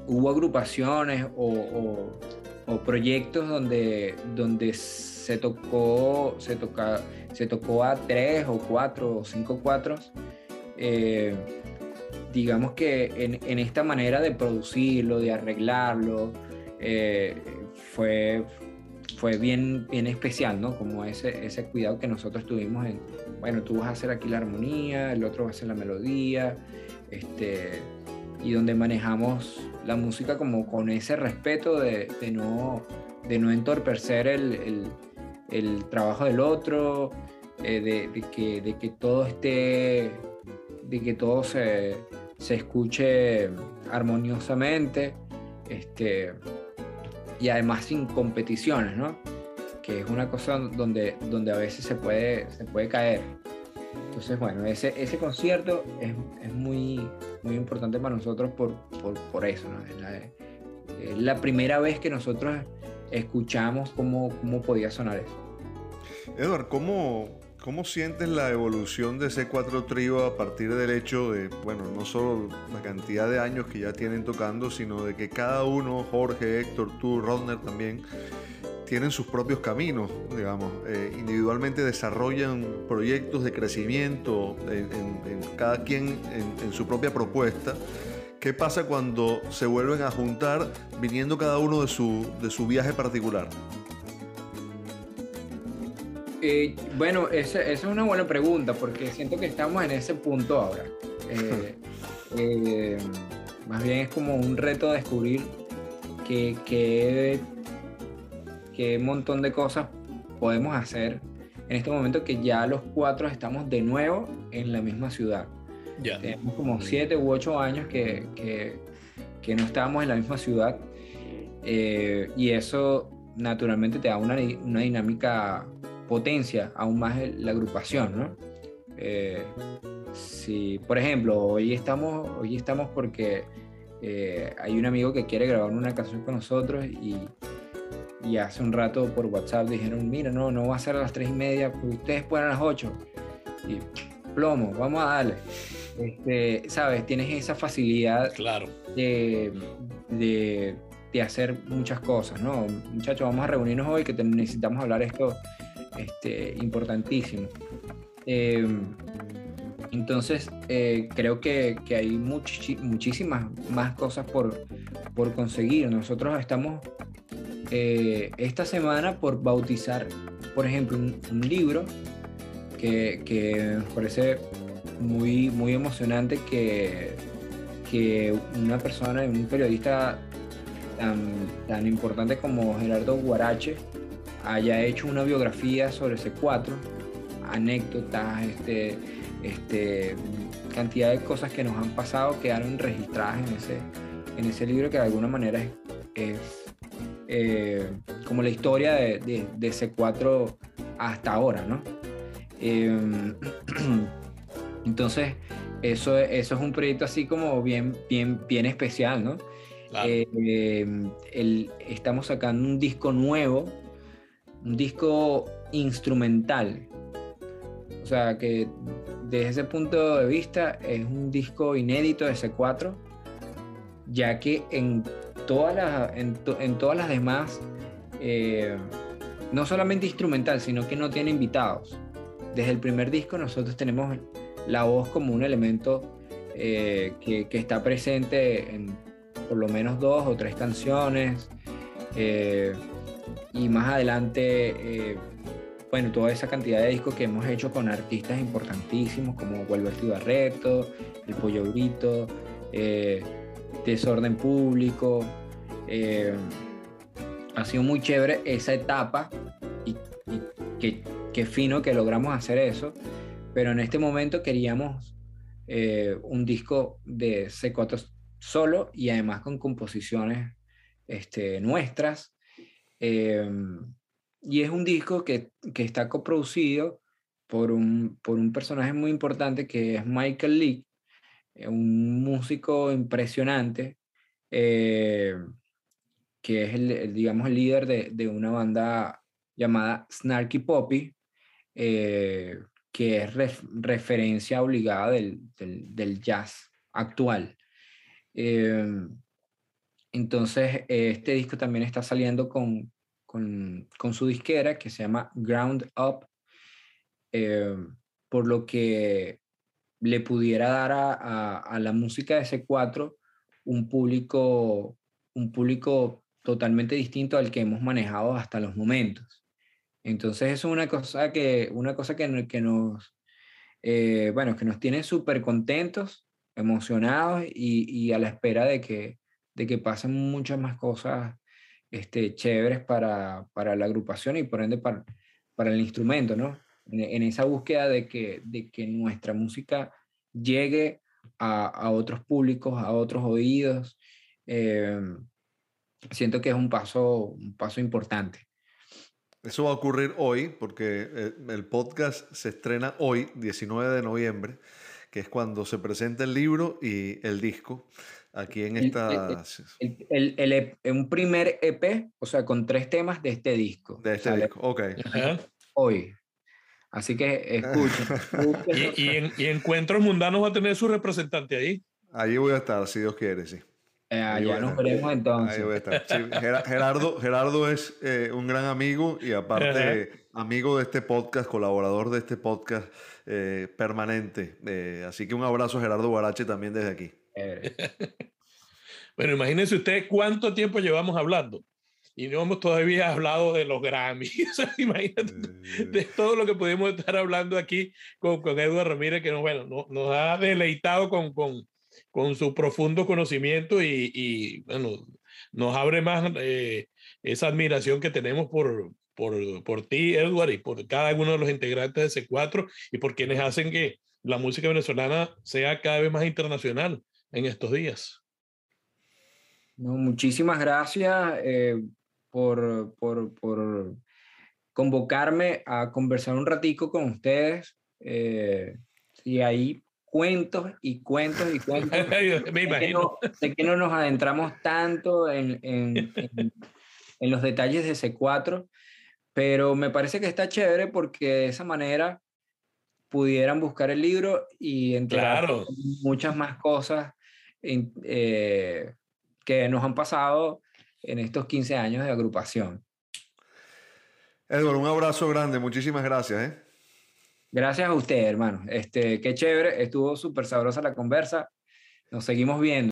hubo agrupaciones o, o, o, proyectos donde, donde se tocó, se, toca, se tocó a tres o cuatro o cinco cuatros, eh, digamos que en, en, esta manera de producirlo, de arreglarlo, eh, fue, fue bien, bien especial, ¿no? Como ese, ese cuidado que nosotros tuvimos en, bueno, tú vas a hacer aquí la armonía, el otro va a hacer la melodía, este, y donde manejamos la música como con ese respeto de, de no, de no entorpecer el, el, el trabajo del otro, eh, de, que, de que todo esté, de que todo se, se escuche armoniosamente, este, y además sin competiciones, ¿no? que es una cosa donde, donde a veces se puede, se puede caer. Entonces, bueno, ese, ese concierto es, es muy, muy importante para nosotros por, por, por eso. ¿no? Es, la, es, la, primera vez que nosotros escuchamos cómo, cómo podía sonar eso. Edward, ¿cómo, ¿cómo sientes la evolución de C4 Trío a partir del hecho de, bueno, no solo la cantidad de años que ya tienen tocando, sino de que cada uno, Jorge, Héctor, tú, Rodner también, tienen sus propios caminos, digamos, eh, individualmente desarrollan proyectos de crecimiento en, en, cada quien en, en, su propia propuesta. ¿Qué pasa cuando se vuelven a juntar viniendo cada uno de su, de su viaje particular? Eh, bueno, esa, esa, es una buena pregunta porque siento que estamos en ese punto ahora. *laughs* Eh, Eh, más bien es como un reto descubrir qué, qué, qué montón de cosas podemos hacer en este momento que ya los cuatro estamos de nuevo en la misma ciudad. Tenemos como siete u ocho años que, que, que no estábamos en la misma ciudad eh, y eso naturalmente te da una, una dinámica potencia aún más la agrupación, ¿no? Eh, si, por ejemplo, hoy estamos, hoy estamos porque eh, hay un amigo que quiere grabar una canción con nosotros y, y hace un rato por WhatsApp dijeron, mira, no, no va a ser a las tres y media, ustedes pueden a las ocho. Y plomo, vamos a darle. Este, Sabes, tienes esa facilidad Claro. de, de, de hacer muchas cosas, ¿no? Muchachos, vamos a reunirnos hoy que te- necesitamos hablar esto este, importantísimo. Eh, entonces, eh, creo que, que hay muchísimas más cosas por, por conseguir. Nosotros estamos eh, esta semana por bautizar, por ejemplo, un, libro que, que parece muy, muy emocionante que, que una persona, un periodista tan, tan importante como Gerardo Guarache haya hecho una biografía sobre C4, anécdotas, este, este, cantidad de cosas que nos han pasado quedaron registradas en ese, en ese libro que de alguna manera es, es, eh, como la historia de, de, de C4 hasta ahora, ¿no? Eh, *clears throat* entonces, eso, eso es un proyecto así como bien, bien, bien especial, ¿no? Claro. Eh, eh, el- estamos sacando un disco nuevo, un disco instrumental. O sea que desde ese punto de vista es un disco inédito de C4, ya que en todas las, en, to- todas las demás, eh, no solamente instrumental, sino que no tiene invitados. Desde el primer disco nosotros tenemos la voz como un elemento eh, que, que está presente en por lo menos dos o tres canciones. eh, y más adelante, eh, bueno, toda esa cantidad de discos que hemos hecho con artistas importantísimos como Gualberto Barreto, El Pollo Brito, eh, Desorden Público. eh, ha sido muy chévere esa etapa y, y qué, qué fino que logramos hacer eso. Pero en este momento queríamos eh, un disco de C4 solo y además con composiciones este, nuestras. Eh, y es un disco que, que está coproducido por un, por un personaje muy importante que es Michael Lee, eh, un músico impresionante, eh, que es el, el, digamos, el líder de, de una banda llamada Snarky Poppy, eh, que es ref- referencia obligada del, del, del jazz actual. Eh, entonces, eh, este disco también está saliendo con, con, su disquera que se llama Ground Up, eh, por lo que le pudiera dar a, a, la música de C4 un público, un público totalmente distinto al que hemos manejado hasta los momentos. Entonces, eso es una cosa que, una cosa que, que nos, eh, bueno, que nos tiene súper contentos, emocionados y a la espera de que, de que pasen muchas más cosas este, chéveres para, para la agrupación y por ende para, para el instrumento, ¿no? En, esa búsqueda de que, de que nuestra música llegue a, a otros públicos, a otros oídos. eh, siento que es un paso, un paso importante. Eso va a ocurrir hoy porque eh, el podcast se estrena hoy, 19 de noviembre, que es cuando se presenta el libro y el disco aquí en El- el- esta... El, el- el EP un primer EP, o sea, con tres temas de este disco. De este sale disco, ok. Ajá. Hoy. Así que escuchen. *laughs* Y, y en, y Encuentros Mundanos va a tener su representante ahí. Allí voy a estar, si Dios quiere, sí. Eh, Ahí allá nos veremos Ahí entonces. voy a estar. Sí, Gera- Gerardo, Gerardo es eh, un gran amigo y aparte amigo de este podcast, colaborador de este podcast eh, permanente. Eh, así que un abrazo a Gerardo Guarache también desde aquí. Chévere. *laughs* Bueno, imagínense ustedes cuánto tiempo llevamos hablando. Y no hemos todavía hablado de los Grammy. *laughs* O sea, imagínate de todo lo que pudimos estar hablando aquí con, con Eduardo Ramírez, que nos, bueno, nos, nos ha deleitado con, con, con su profundo conocimiento y, bueno, nos abre más eh, esa admiración que tenemos por, por, por ti, Edward, y por cada uno de los integrantes de C4 y por quienes hacen que la música venezolana sea cada vez más internacional en estos días. No, muchísimas gracias eh, por, por, por, convocarme a conversar un ratico con ustedes. Eh, y ahí cuentos y cuentos y cuentos. *laughs* Me imagino. Sé que, no, nos adentramos tanto en, en, en, los detalles de C4, pero me parece que está chévere porque de esa manera pudieran buscar el libro y entrar claro. muchas más cosas eh, que nos han pasado en estos 15 años de agrupación. Edward, un abrazo grande, muchísimas gracias. ¿eh? Gracias a usted, hermano. Este, qué chévere, estuvo súper sabrosa la conversa. Nos seguimos viendo.